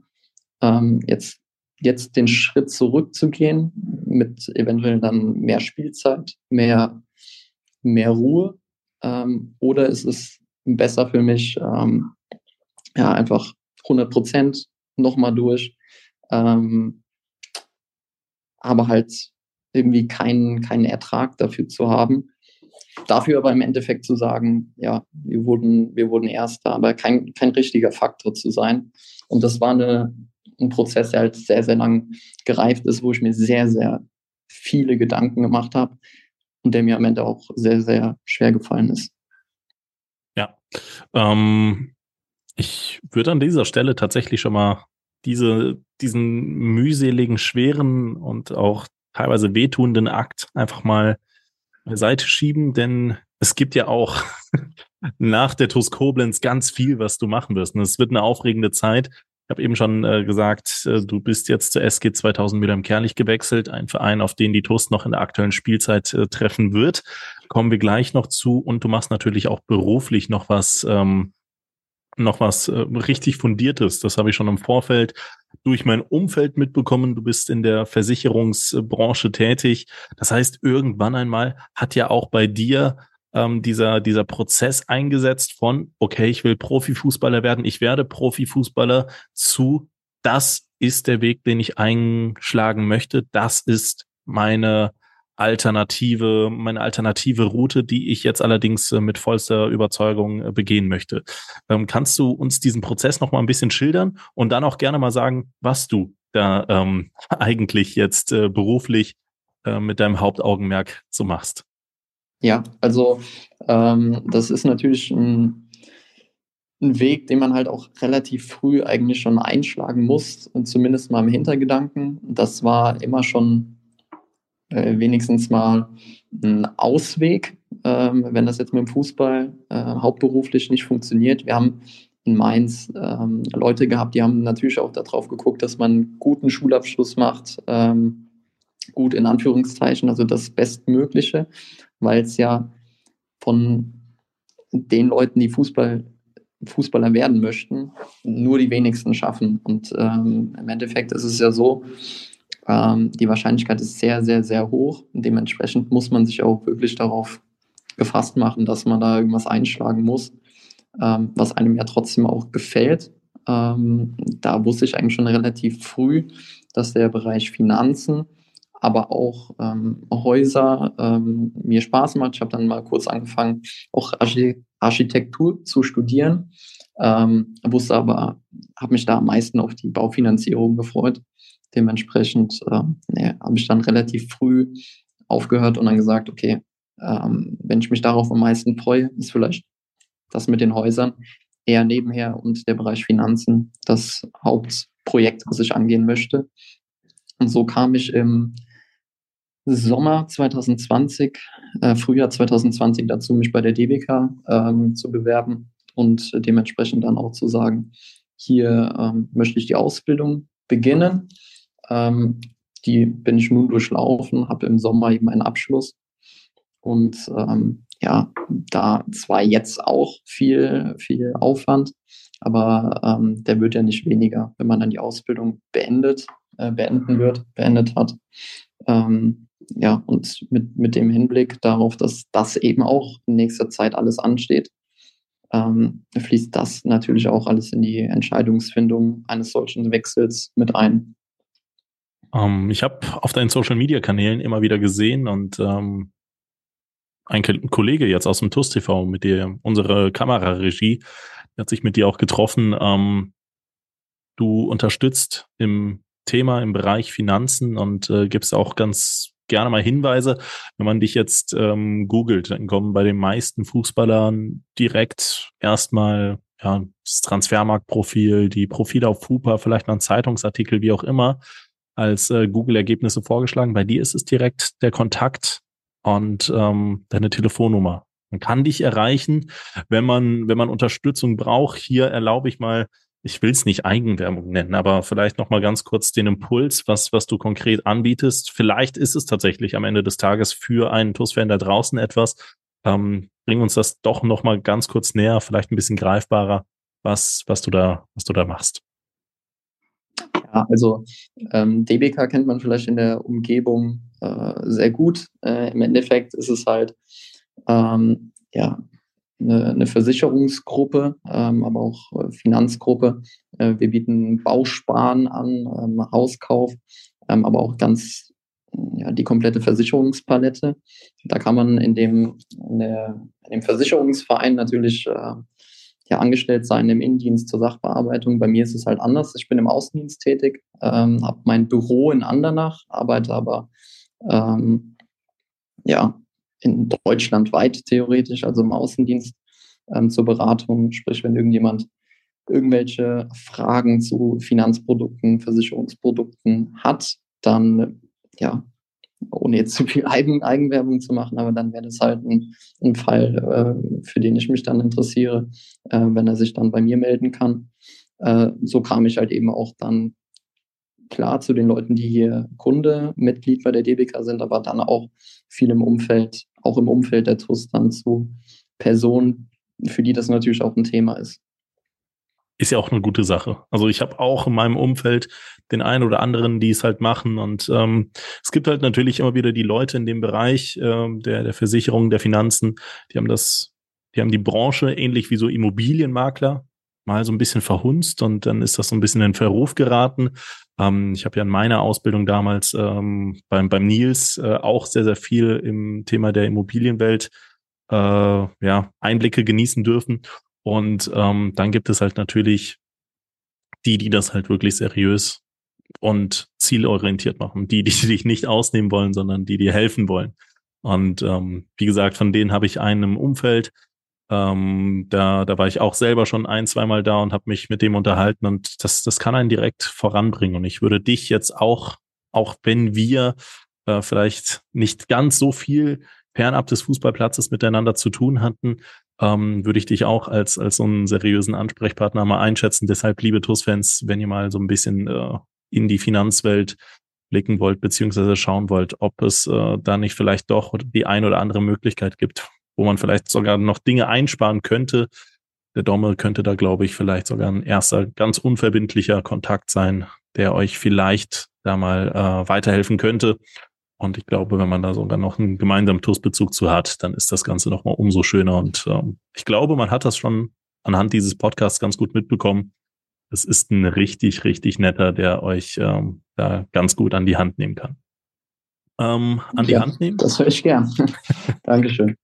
ähm, jetzt, jetzt den Schritt zurückzugehen mit eventuell dann mehr Spielzeit, mehr, mehr Ruhe, ähm, oder ist es besser für mich, ähm, ja, einfach 100 Prozent nochmal durch, ähm, aber halt irgendwie keinen, keinen Ertrag dafür zu haben. Dafür aber im Endeffekt zu sagen, ja, wir wurden, wir wurden Erster, aber kein, kein richtiger Faktor zu sein. Und das war eine, ein Prozess, der halt sehr, sehr lang gereift ist, wo ich mir sehr, sehr viele Gedanken gemacht habe und der mir am Ende auch sehr, sehr schwer gefallen ist. Ja, ähm, ich würde an dieser Stelle tatsächlich schon mal diese, diesen mühseligen, schweren und auch teilweise wehtuenden Akt einfach mal beiseite schieben, denn es gibt ja auch nach der TUS Koblenz ganz viel, was du machen wirst. Und es wird eine aufregende Zeit. Ich habe eben schon äh, gesagt, äh, du bist jetzt zur SG 2000 wieder im Kerlich gewechselt, ein Verein, auf den die TUS noch in der aktuellen Spielzeit äh, treffen wird. Kommen wir gleich noch zu. Und du machst natürlich auch beruflich noch was, ähm, noch was äh, richtig fundiertes. Das habe ich schon im Vorfeld durch mein Umfeld mitbekommen. Du bist in der Versicherungsbranche tätig. Das heißt, irgendwann einmal hat ja auch bei dir ähm, dieser, dieser Prozess eingesetzt von, okay, ich will Profifußballer werden, ich werde Profifußballer zu, das ist der Weg, den ich einschlagen möchte, das ist meine alternative, meine alternative Route, die ich jetzt allerdings äh, mit vollster Überzeugung äh, begehen möchte. Ähm, kannst du uns diesen Prozess noch mal ein bisschen schildern und dann auch gerne mal sagen, was du da ähm, eigentlich jetzt äh, beruflich äh, mit deinem Hauptaugenmerk so machst? Ja, also ähm, das ist natürlich ein, ein, Weg, den man halt auch relativ früh eigentlich schon einschlagen muss, zumindest mal im Hintergedanken. Das war immer schon äh, wenigstens mal ein Ausweg, ähm, wenn das jetzt mit dem Fußball äh, hauptberuflich nicht funktioniert. Wir haben in Mainz ähm, Leute gehabt, die haben natürlich auch darauf geguckt, dass man einen guten Schulabschluss macht, ähm, gut in Anführungszeichen, also das Bestmögliche, weil es ja von den Leuten, die Fußball, Fußballer werden möchten, nur die wenigsten schaffen. Und ähm, im Endeffekt ist es ja so, ähm, die Wahrscheinlichkeit ist sehr, sehr, sehr hoch. Und dementsprechend muss man sich auch wirklich darauf gefasst machen, dass man da irgendwas einschlagen muss, ähm, was einem ja trotzdem auch gefällt. Ähm, da wusste ich eigentlich schon relativ früh, dass der Bereich Finanzen, aber auch ähm, Häuser ähm, mir Spaß macht. Ich habe dann mal kurz angefangen, auch Architektur zu studieren, ähm, wusste aber, habe mich da am meisten auf die Baufinanzierung gefreut Dementsprechend äh, nee, habe ich dann relativ früh aufgehört und dann gesagt, okay, ähm, wenn ich mich darauf am meisten freue, ist vielleicht das mit den Häusern eher nebenher und der Bereich Finanzen das Hauptprojekt, was ich angehen möchte. Und so kam ich im Sommer 2020, äh, Frühjahr 2020 dazu, mich bei der DBK ähm, zu bewerben und dementsprechend dann auch zu sagen, hier ähm, möchte ich die Ausbildung beginnen. Ähm, die bin ich nun durchlaufen, habe im Sommer eben einen Abschluss. Und ähm, ja, da zwar jetzt auch viel, viel Aufwand, aber ähm, der wird ja nicht weniger, wenn man dann die Ausbildung beendet, äh, beenden wird, beendet hat. Ähm, ja, und mit, mit dem Hinblick darauf, dass das eben auch in nächster Zeit alles ansteht, ähm, fließt das natürlich auch alles in die Entscheidungsfindung eines solchen Wechsels mit ein. Ähm, ich habe auf deinen Social-Media-Kanälen immer wieder gesehen und ähm, ein Kollege jetzt aus dem TUS TV mit dir, unsere Kameraregie, hat sich mit dir auch getroffen. Ähm, du unterstützt im Thema im Bereich Finanzen und äh, gibst auch ganz gerne mal Hinweise. Wenn man dich jetzt ähm, googelt, dann kommen bei den meisten Fußballern direkt erstmal ja, das Transfermarktprofil, die Profile auf Fupa, vielleicht noch ein Zeitungsartikel, wie auch immer als äh, Google-Ergebnisse vorgeschlagen. Bei dir ist es direkt der Kontakt und ähm, deine Telefonnummer. Man kann dich erreichen, wenn man, wenn man Unterstützung braucht. Hier erlaube ich mal, ich will es nicht Eigenwerbung nennen, aber vielleicht noch mal ganz kurz den Impuls, was, was du konkret anbietest. Vielleicht ist es tatsächlich am Ende des Tages für einen TUS-Fan da draußen etwas. Ähm, bring uns das doch noch mal ganz kurz näher, vielleicht ein bisschen greifbarer, was, was du da, was du da machst. Also ähm, DBK kennt man vielleicht in der Umgebung äh, sehr gut. Äh, Im Endeffekt ist es halt ähm, ja eine, eine Versicherungsgruppe, ähm, aber auch äh, Finanzgruppe. Äh, wir bieten Bausparen an, ähm, Hauskauf, ähm, aber auch ganz ja, die komplette Versicherungspalette. Da kann man in dem, in, der, in dem Versicherungsverein natürlich äh, ja, angestellt sein im Innendienst zur Sachbearbeitung. Bei mir ist es halt anders. Ich bin im Außendienst tätig, ähm, habe mein Büro in Andernach, arbeite aber ähm, ja, in Deutschland weit theoretisch, also im Außendienst ähm, zur Beratung. Sprich, wenn irgendjemand irgendwelche Fragen zu Finanzprodukten, Versicherungsprodukten hat, dann ja, ohne jetzt zu viel Eigen, Eigenwerbung zu machen, aber dann wäre das halt ein, ein Fall, äh, für den ich mich dann interessiere, äh, wenn er sich dann bei mir melden kann. Äh, so kam ich halt eben auch dann klar zu den Leuten, die hier Kunde, Mitglied bei der DBK sind, aber dann auch viel im Umfeld, auch im Umfeld der TUS dann zu Personen, für die das natürlich auch ein Thema ist ist ja auch eine gute Sache. Also ich habe auch in meinem Umfeld den einen oder anderen, die es halt machen. Und ähm, es gibt halt natürlich immer wieder die Leute in dem Bereich ähm, der, der Versicherung, der Finanzen, die haben das, die haben die Branche ähnlich wie so Immobilienmakler mal so ein bisschen verhunzt und dann ist das so ein bisschen in Verruf geraten. Ähm, ich habe ja in meiner Ausbildung damals ähm, beim, beim Nils äh, auch sehr, sehr viel im Thema der Immobilienwelt äh, ja, Einblicke genießen dürfen. Und ähm, dann gibt es halt natürlich die, die das halt wirklich seriös und zielorientiert machen. Die, die dich nicht ausnehmen wollen, sondern die dir helfen wollen. Und ähm, wie gesagt, von denen habe ich einen im Umfeld. Ähm, da, da war ich auch selber schon ein, zweimal da und habe mich mit dem unterhalten und das, das kann einen direkt voranbringen. Und ich würde dich jetzt auch, auch wenn wir äh, vielleicht nicht ganz so viel fernab des Fußballplatzes miteinander zu tun hatten, ähm, würde ich dich auch als, als so einen seriösen Ansprechpartner mal einschätzen. Deshalb, liebe TUS-Fans, wenn ihr mal so ein bisschen äh, in die Finanzwelt blicken wollt, beziehungsweise schauen wollt, ob es äh, da nicht vielleicht doch die ein oder andere Möglichkeit gibt, wo man vielleicht sogar noch Dinge einsparen könnte. Der Dommel könnte da, glaube ich, vielleicht sogar ein erster ganz unverbindlicher Kontakt sein, der euch vielleicht da mal äh, weiterhelfen könnte. Und ich glaube, wenn man da sogar noch einen gemeinsamen TUS-Bezug zu hat, dann ist das Ganze nochmal umso schöner. Und ähm, ich glaube, man hat das schon anhand dieses Podcasts ganz gut mitbekommen. Es ist ein richtig, richtig netter, der euch ähm, da ganz gut an die Hand nehmen kann. Ähm, an ja, die Hand nehmen? Das höre ich gern. Dankeschön.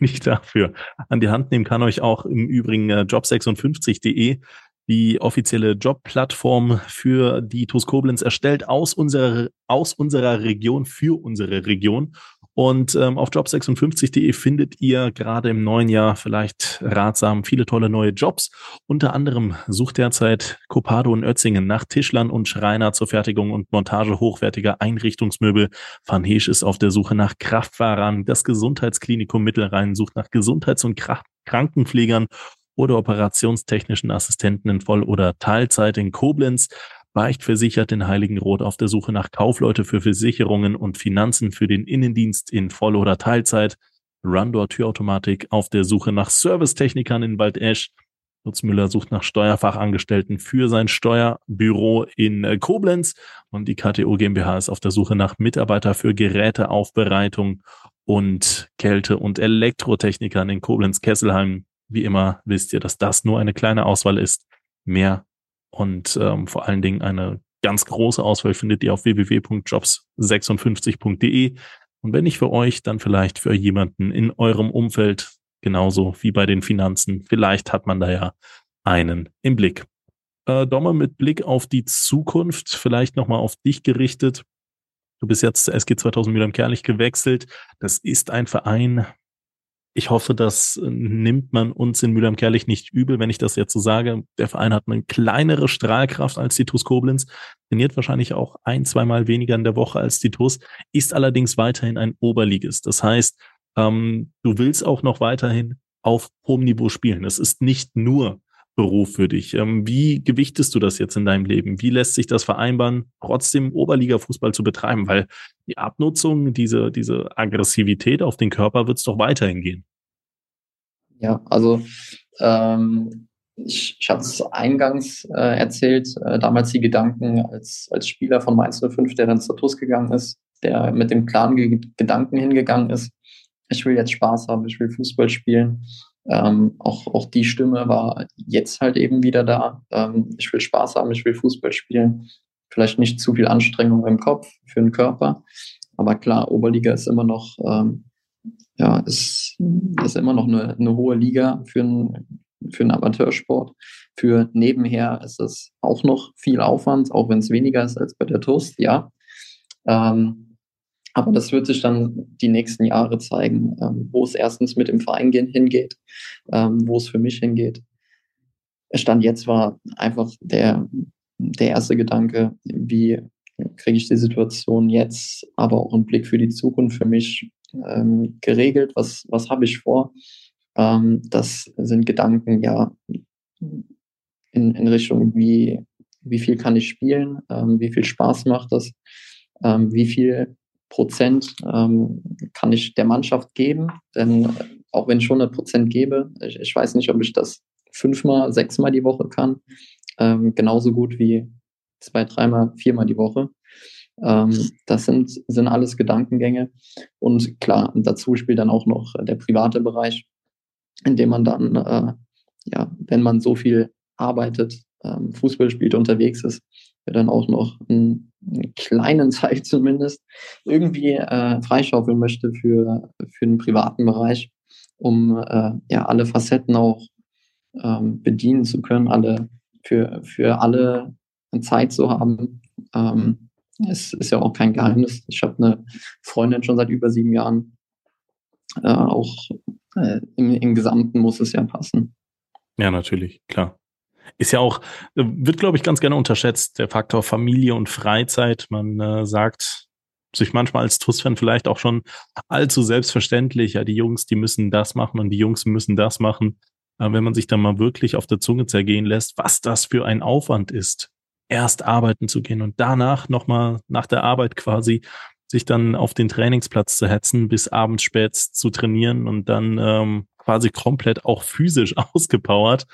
Nicht dafür. An die Hand nehmen kann euch auch im Übrigen äh, job56.de die offizielle Jobplattform für die TUS Koblenz erstellt aus unserer, aus unserer Region für unsere Region. Und ähm, auf job56.de findet ihr gerade im neuen Jahr vielleicht ratsam viele tolle neue Jobs. Unter anderem sucht derzeit Copado und Ötzingen nach Tischlern und Schreiner zur Fertigung und Montage hochwertiger Einrichtungsmöbel. Van Heesch ist auf der Suche nach Kraftfahrern. Das Gesundheitsklinikum Mittelrhein sucht nach Gesundheits- und Krankenpflegern oder operationstechnischen Assistenten in Voll- oder Teilzeit in Koblenz. Beicht versichert den Heiligen Rot auf der Suche nach Kaufleute für Versicherungen und Finanzen für den Innendienst in Voll- oder Teilzeit. Rundor Türautomatik auf der Suche nach Servicetechnikern in Waldesch. Lutz Müller sucht nach Steuerfachangestellten für sein Steuerbüro in äh, Koblenz und die KTO GmbH ist auf der Suche nach Mitarbeiter für Geräteaufbereitung und Kälte- und Elektrotechnikern in Koblenz-Kesselheim. Wie immer wisst ihr, dass das nur eine kleine Auswahl ist. Mehr und ähm, vor allen Dingen eine ganz große Auswahl findet ihr auf www.jobs56.de. Und wenn nicht für euch, dann vielleicht für jemanden in eurem Umfeld, genauso wie bei den Finanzen. Vielleicht hat man da ja einen im Blick. Äh, Dommer, mit Blick auf die Zukunft, vielleicht nochmal auf dich gerichtet. Du bist jetzt SG 2000 Mülheim-Kerlich gewechselt. Das ist ein Verein, ich hoffe, das nimmt man uns in Mülheim-Kerlich nicht übel, wenn ich das jetzt so sage. Der Verein hat eine kleinere Strahlkraft als die TuS Koblenz, trainiert wahrscheinlich auch ein, zweimal weniger in der Woche als die TuS, ist allerdings weiterhin ein Oberligist. Das heißt, ähm, du willst auch noch weiterhin auf hohem Niveau spielen. Es ist nicht nur Beruf für dich. Ähm, wie gewichtest du das jetzt in deinem Leben? Wie lässt sich das vereinbaren, trotzdem Oberliga-Fußball zu betreiben? Weil die Abnutzung, diese, diese Aggressivität auf den Körper wird es doch weiterhin gehen. Ja, also ähm, ich, ich hatte es eingangs äh, erzählt, äh, damals die Gedanken als, als Spieler von Mainz 05, der dann zur TUS gegangen ist, der mit dem klaren Gedanken hingegangen ist, ich will jetzt Spaß haben, ich will Fußball spielen. Ähm, auch, auch die Stimme war jetzt halt eben wieder da. Ähm, ich will Spaß haben, ich will Fußball spielen. Vielleicht nicht zu viel Anstrengung im Kopf für den Körper. Aber klar, Oberliga ist immer noch, ähm, ja, ist, ist immer noch eine, eine hohe Liga für einen, für einen Amateursport. Für nebenher ist es auch noch viel Aufwand, auch wenn es weniger ist als bei der Toast, ja. Ähm, aber das wird sich dann die nächsten Jahre zeigen, ähm, wo es erstens mit dem Verein gehen, hingeht, ähm, wo es für mich hingeht. Stand jetzt war einfach der, der erste Gedanke, wie kriege ich die Situation jetzt, aber auch einen Blick für die Zukunft für mich ähm, geregelt, was, was habe ich vor. Ähm, das sind Gedanken, ja, in, in Richtung, wie, wie viel kann ich spielen, ähm, wie viel Spaß macht das, ähm, wie viel Prozent ähm, kann ich der Mannschaft geben. Denn auch wenn ich 100 Prozent gebe, ich, ich, weiß nicht, ob ich das fünfmal, sechsmal die Woche kann. Ähm, genauso gut wie zwei, dreimal, viermal die Woche. Ähm, das sind, sind alles Gedankengänge. Und klar, dazu spielt dann auch noch der private Bereich, in dem man dann, äh, ja, wenn man so viel arbeitet, ähm, Fußball spielt, unterwegs ist, dann auch noch einen, einen kleinen Teil zumindest irgendwie äh, freischaufeln möchte für, für den privaten Bereich, um äh, ja alle Facetten auch ähm, bedienen zu können, alle für, für alle Zeit zu haben. Ähm, es ist ja auch kein Geheimnis. Ich habe eine Freundin schon seit über sieben Jahren. Äh, auch äh, im, im Gesamten muss es ja passen. Ja, natürlich, klar. Ist ja auch, äh, wird, glaube ich, ganz gerne unterschätzt, der Faktor Familie und Freizeit. Man äh, sagt sich manchmal als TUS-Fan vielleicht auch schon allzu selbstverständlich, ja, die Jungs, die müssen das machen und die Jungs müssen das machen. Aber wenn man sich dann mal wirklich auf der Zunge zergehen lässt, was das für ein Aufwand ist, erst arbeiten zu gehen und danach nochmal nach der Arbeit quasi sich dann auf den Trainingsplatz zu hetzen, bis abends spät zu trainieren und dann ähm, quasi komplett auch physisch ausgepowert,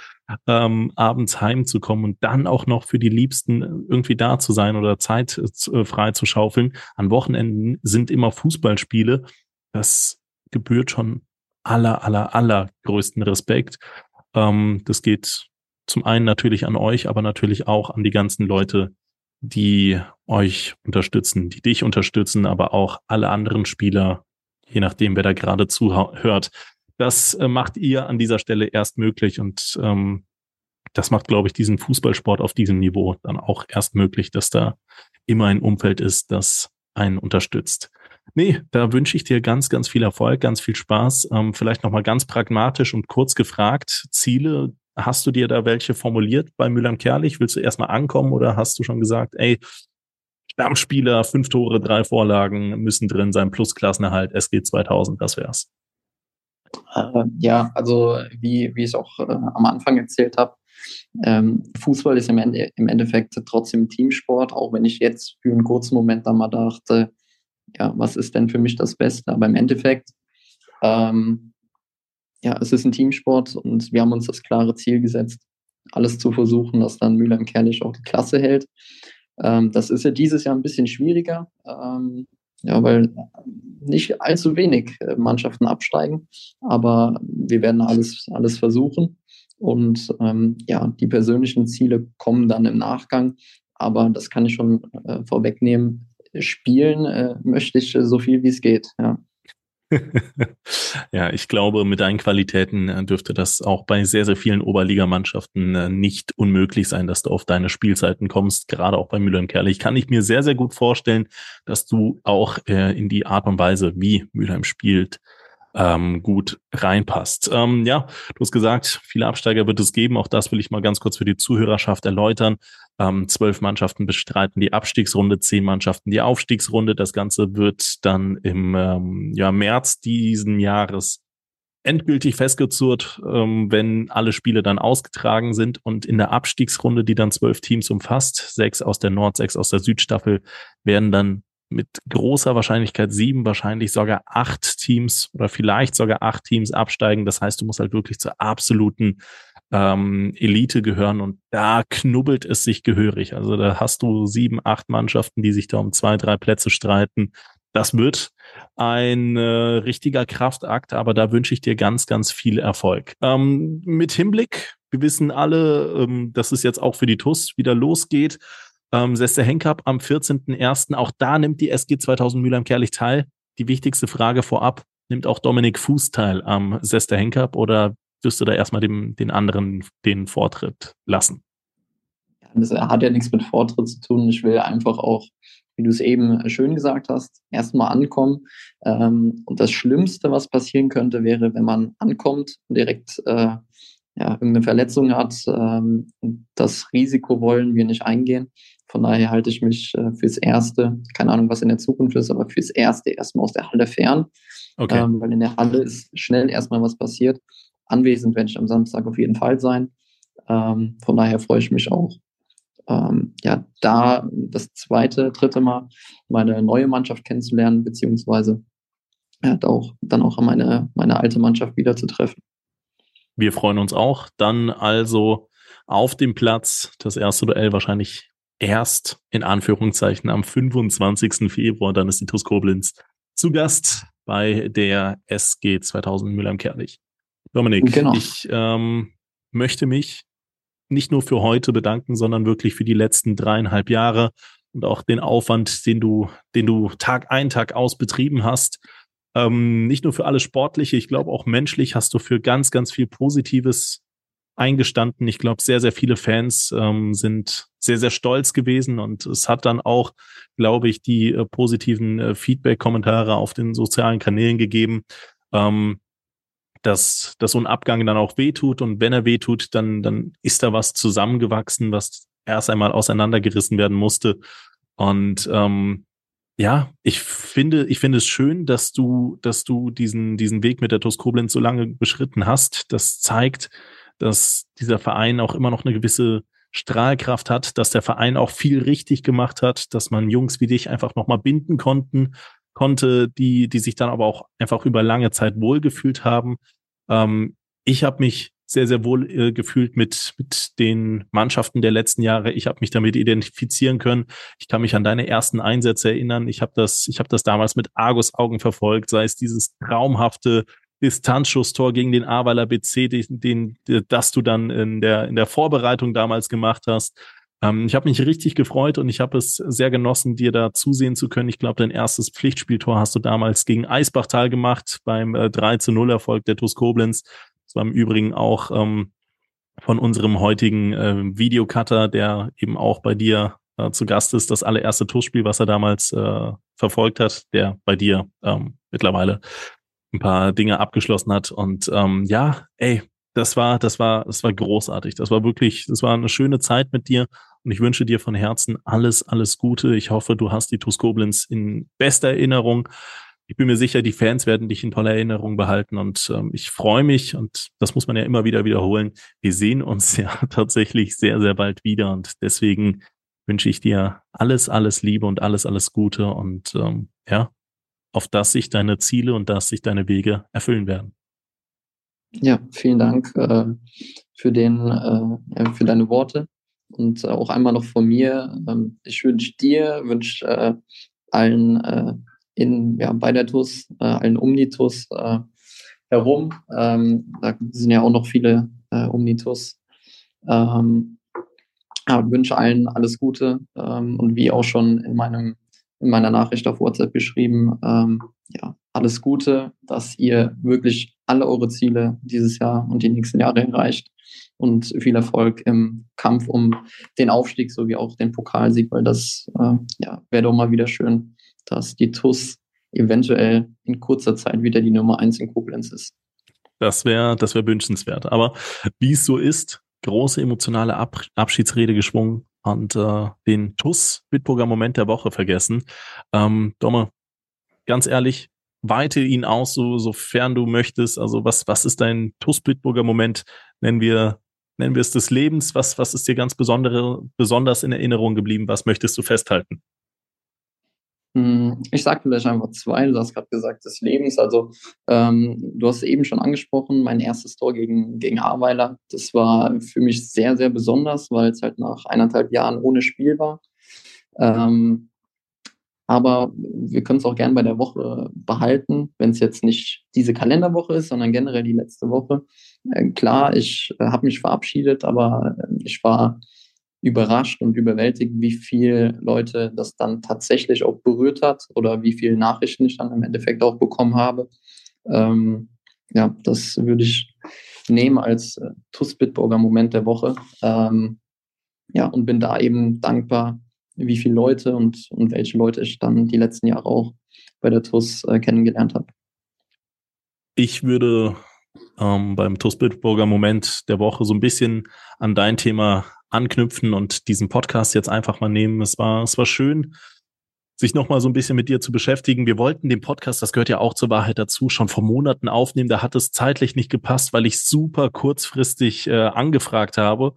ähm, abends heimzukommen und dann auch noch für die Liebsten irgendwie da zu sein oder Zeit äh, frei zu schaufeln. An Wochenenden sind immer Fußballspiele. Das gebührt schon aller, aller, aller größten Respekt. Ähm, das geht zum einen natürlich an euch, aber natürlich auch an die ganzen Leute, die euch unterstützen, die dich unterstützen, aber auch alle anderen Spieler, je nachdem, wer da gerade zuhört. Das äh, macht ihr an dieser Stelle erst möglich und ähm, das macht, glaube ich, diesen Fußballsport auf diesem Niveau dann auch erst möglich, dass da immer ein Umfeld ist, das einen unterstützt. Nee, da wünsche ich dir ganz, ganz viel Erfolg, ganz viel Spaß. Ähm, vielleicht nochmal ganz pragmatisch und kurz gefragt, Ziele, hast du dir da welche formuliert bei Müllern Kerlich? Willst du erstmal ankommen oder hast du schon gesagt, ey, Stammspieler, fünf Tore, drei Vorlagen müssen drin sein, plus Klassenerhalt, SG 2000, das wär's. Äh, ja, also wie, wie ich auch äh, am Anfang erzählt habe, ähm, Fußball ist im, Ende, im Endeffekt trotzdem Teamsport, auch wenn ich jetzt für einen kurzen Moment da mal dachte, ja, was ist denn für mich das Beste? Aber im Endeffekt, ähm, ja, es ist ein Teamsport und wir haben uns das klare Ziel gesetzt, alles zu versuchen, dass dann Müller Kerlich auch die Klasse hält. Ähm, das ist ja dieses Jahr ein bisschen schwieriger. Ähm, ja, weil nicht allzu wenig äh, Mannschaften absteigen, aber wir werden alles, alles versuchen. Und ähm, ja, die persönlichen Ziele kommen dann im Nachgang, aber das kann ich schon äh, vorwegnehmen. Spielen äh, möchte ich so viel wie es geht. Ja. ja, ich glaube, mit deinen Qualitäten äh, dürfte das auch bei sehr, sehr vielen Oberligamannschaften äh, nicht unmöglich sein, dass du auf deine Spielzeiten kommst. Gerade auch bei Müller und Kerlich kann ich mir sehr, sehr gut vorstellen, dass du auch äh, in die Art und Weise, wie Mülheim spielt, ähm, gut reinpasst. Ähm, ja, du hast gesagt, viele Absteiger wird es geben. Auch das will ich mal ganz kurz für die Zuhörerschaft erläutern. Ähm, zwölf Mannschaften bestreiten die Abstiegsrunde, zehn Mannschaften die Aufstiegsrunde. Das Ganze wird dann im ähm, ja, März diesen Jahres endgültig festgezurrt, ähm, wenn alle Spiele dann ausgetragen sind und in der Abstiegsrunde, die dann zwölf Teams umfasst, sechs aus der Nord, sechs aus der Südstaffel, werden dann mit großer Wahrscheinlichkeit sieben, wahrscheinlich sogar acht Teams oder vielleicht sogar acht Teams absteigen. Das heißt, du musst halt wirklich zur absoluten ähm, Elite gehören und da knubbelt es sich gehörig. Also da hast du sieben, acht Mannschaften, die sich da um zwei, drei Plätze streiten. das wird ein äh, richtiger Kraftakt, aber da wünsche ich dir ganz, ganz viel Erfolg. Ähm, mit Hinblick, wir wissen alle, ähm, dass es jetzt auch für die TUS wieder losgeht. Ähm, Sester Henkap am 14.01. Auch da nimmt die SG 2000 Mülheim-Kerlich teil. Die wichtigste Frage vorab, nimmt auch Dominik Fuß teil am Sester Henkap oder wirst du da erstmal dem, den anderen den Vortritt lassen? Das hat ja nichts mit Vortritt zu tun. Ich will einfach auch, wie du es eben schön gesagt hast, erstmal ankommen. Ähm, und das Schlimmste, was passieren könnte, wäre, wenn man ankommt und direkt äh, ja, irgendeine Verletzung hat. Ähm, das Risiko wollen wir nicht eingehen. Von daher halte ich mich äh, fürs Erste, keine Ahnung, was in der Zukunft ist, aber fürs Erste erstmal aus der Halle fern. Okay. Ähm, weil in der Halle ist schnell erstmal was passiert. Anwesend werde ich am Samstag auf jeden Fall sein. Ähm, von daher freue ich mich auch, ähm, ja, da das zweite, dritte Mal meine neue Mannschaft kennenzulernen, beziehungsweise ja, auch, dann auch meine, meine alte Mannschaft wieder zu treffen. Wir freuen uns auch. Dann also auf dem Platz das erste Duell wahrscheinlich erst in Anführungszeichen am 25. Februar. Dann ist die TuS Koblenz zu Gast bei der SG 2000 Mülheim-Kerlich. Dominik, genau. ich ähm, möchte mich nicht nur für heute bedanken, sondern wirklich für die letzten dreieinhalb Jahre und auch den Aufwand, den du, den du Tag ein, Tag aus betrieben hast. Ähm, nicht nur für alles Sportliche, ich glaube auch menschlich hast du für ganz, ganz viel Positives eingestanden. Ich glaube, sehr, sehr viele Fans ähm, sind sehr, sehr stolz gewesen und es hat dann auch, glaube ich, die äh, positiven äh, Feedback-Kommentare auf den sozialen Kanälen gegeben. Ähm, dass, dass so ein Abgang dann auch wehtut und wenn er wehtut, dann, dann ist da was zusammengewachsen, was erst einmal auseinandergerissen werden musste. Und ähm, ja, ich finde, ich finde es schön, dass du, dass du diesen, diesen Weg mit der TuS Koblenz so lange beschritten hast. Das zeigt, dass dieser Verein auch immer noch eine gewisse Strahlkraft hat, dass der Verein auch viel richtig gemacht hat, dass man Jungs wie dich einfach nochmal binden konnten, konnte, die, die sich dann aber auch einfach über lange Zeit wohlgefühlt haben. Ähm, ich habe mich sehr, sehr wohl äh, gefühlt mit, mit den Mannschaften der letzten Jahre. Ich habe mich damit identifizieren können. Ich kann mich an deine ersten Einsätze erinnern. Ich habe das, ich habe das damals mit Argus Augen verfolgt, sei es dieses traumhafte Distanzschusstor gegen den Aweiler BC, den, den, das du dann in der, in der Vorbereitung damals gemacht hast. Ähm, ich habe mich richtig gefreut und ich habe es sehr genossen, dir da zusehen zu können. Ich glaube, dein erstes Pflichtspieltor hast du damals gegen Eisbachtal gemacht beim äh, 3 zu 0 Erfolg der TuS Koblenz. Das war im Übrigen auch ähm, von unserem heutigen äh, Videocutter, der eben auch bei dir äh, zu Gast ist, das allererste TuS-Spiel, was er damals äh, verfolgt hat, der bei dir ähm, mittlerweile ein paar Dinge abgeschlossen hat. Und ähm, ja, ey, das war, das war, das war großartig. Das war wirklich, das war eine schöne Zeit mit dir. Und ich wünsche dir von Herzen alles, alles Gute. Ich hoffe, du hast die TuS Koblenz in bester Erinnerung. Ich bin mir sicher, die Fans werden dich in toller Erinnerung behalten und ähm, ich freue mich und das muss man ja immer wieder wiederholen. Wir sehen uns ja tatsächlich sehr, sehr bald wieder und deswegen wünsche ich dir alles, alles Liebe und alles, alles Gute und ähm, ja, auf das sich deine Ziele und dass sich deine Wege erfüllen werden. Ja, vielen Dank äh, für, den, äh, für deine Worte. Und äh, auch einmal noch von mir. Ähm, ich wünsche dir, wünsche äh, allen äh, in, ja, bei der TUS, äh, allen Omnitus herum. Ähm, da sind ja auch noch viele Omnitus. Ähm, ja, wünsche allen alles Gute ähm, und wie auch schon in meinem in meiner Nachricht auf WhatsApp geschrieben, ähm, ja, alles Gute, dass ihr wirklich alle eure Ziele dieses Jahr und die nächsten Jahre erreicht und viel Erfolg im Kampf um den Aufstieg sowie auch den Pokalsieg, weil das äh, ja, wäre doch mal wieder schön, dass die TUS eventuell in kurzer Zeit wieder die Nummer eins in Koblenz ist. Das wäre das wäre wünschenswert. Aber wie es so ist, große emotionale Ab Abschiedsrede geschwungen und äh, den TUS Bitburger Moment der Woche vergessen. Ähm, Domme, ganz ehrlich, weite ihn aus, so, sofern du möchtest. Also was, was ist dein TUS Bitburger Moment? Nennen wir, nennen wir es des Lebens. Was, was ist dir ganz besondere, besonders in Erinnerung geblieben? Was möchtest du festhalten? Hm, ich sage vielleicht einfach zwei. Du hast gerade gesagt, des Lebens. Also, ähm, du hast eben schon angesprochen, mein erstes Tor gegen, gegen Ahrweiler. Das war für mich sehr, sehr besonders, weil es halt nach eineinhalb Jahren ohne Spiel war. Ähm, aber wir können es auch gern bei der Woche behalten, wenn es jetzt nicht diese Kalenderwoche ist, sondern generell die letzte Woche. Äh, klar, ich äh, habe mich verabschiedet, aber äh, ich war überrascht und überwältigt, wie viele Leute das dann tatsächlich auch berührt hat oder wie viele Nachrichten ich dann im Endeffekt auch bekommen habe. Ähm, ja, das würde ich nehmen als äh, TUS Bitburger Moment der Woche. Ähm, ja, und bin da eben dankbar, wie viele Leute und, und welche Leute ich dann die letzten Jahre auch bei der TUS äh, kennengelernt habe. Ich würde ähm, beim TUS Bitburger Moment der Woche so ein bisschen an dein Thema anknüpfen und diesen Podcast jetzt einfach mal nehmen. Es war, es war schön, sich nochmal so ein bisschen mit dir zu beschäftigen. Wir wollten den Podcast, das gehört ja auch zur Wahrheit dazu, schon vor Monaten aufnehmen. Da hat es zeitlich nicht gepasst, weil ich super kurzfristig äh, angefragt habe.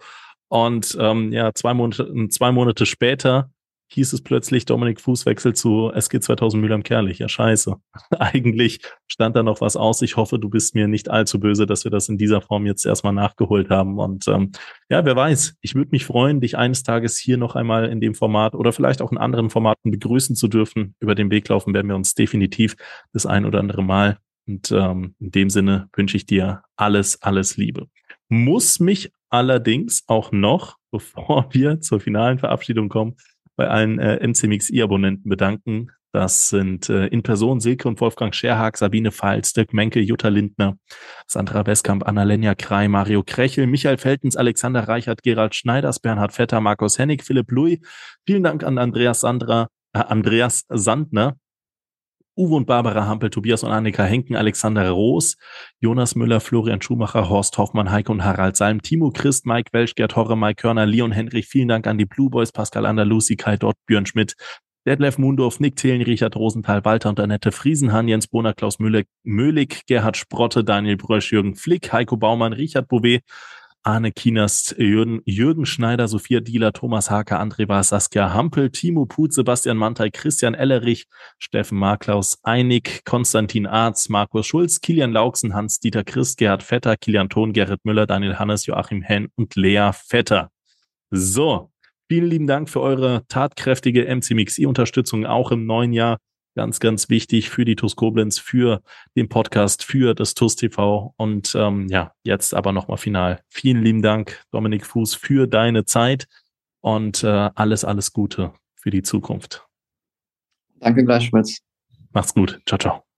Und ähm, ja, zwei Monate, zwei Monate später hieß es plötzlich, Dominik Fußwechsel zu SG 2000 Mülheim-Kerlich. Ja, scheiße. Eigentlich stand da noch was aus. Ich hoffe, du bist mir nicht allzu böse, dass wir das in dieser Form jetzt erstmal nachgeholt haben. Und ähm, ja, wer weiß, ich würde mich freuen, dich eines Tages hier noch einmal in dem Format oder vielleicht auch in anderen Formaten begrüßen zu dürfen. Über den Weg laufen werden wir uns definitiv das ein oder andere Mal. Und ähm, in dem Sinne wünsche ich dir alles, alles Liebe. Muss mich allerdings auch noch, bevor wir zur finalen Verabschiedung kommen, bei allen äh, MCMXI-Abonnenten bedanken. Das sind äh, in Person Silke und Wolfgang Scherhag, Sabine Pfalz, Dirk Menke, Jutta Lindner, Sandra Westkamp, Annalenja Krei, Mario Krechel, Michael Feltens, Alexander Reichert, Gerald Schneiders, Bernhard Vetter, Markus Hennig, Philipp Louis. Vielen Dank an Andreas Sandra, äh, Andreas Sandner, Uwe und Barbara Hampel, Tobias und Annika Henken, Alexander Roos, Jonas Müller, Florian Schumacher, Horst Hoffmann, Heike und Harald Salm, Timo Christ, Mike Welsch, Gerd Horre, Mike Körner, Leon Henrich. Vielen Dank an die Blue Boys, Pascal Andalusi, Kai Dott, Björn Schmidt, Detlef Mundorf, Nick Thelen, Richard Rosenthal, Walter und Annette Friesenhahn, Jens Bohner, Klaus Möhlig, Gerhard Sprotte, Daniel Brösch, Jürgen Flick, Heiko Baumann, Richard Bouvet, Arne Kienast, Jürgen, Jürgen Schneider, Sophia Dieler, Thomas Hake, André War, Saskia Hampel, Timo Put, Sebastian Mantei, Christian Ellerich, Steffen Marklaus, Einig, Konstantin Arz, Markus Schulz, Kilian Lauksen, Hans-Dieter Christ, Gerhard Vetter, Kilian Thon, Gerrit Müller, Daniel Hannes, Joachim Henn und Lea Vetter. So, vielen lieben Dank für eure tatkräftige MC-Mixi-Unterstützung auch im neuen Jahr. Ganz, ganz wichtig für die TUS Koblenz, für den Podcast, für das TUS TV. Und ähm, ja, jetzt aber nochmal final. Vielen lieben Dank, Dominik Fuß, für deine Zeit und äh, alles, alles Gute für die Zukunft. Danke gleichfalls. Macht's gut. Ciao, ciao.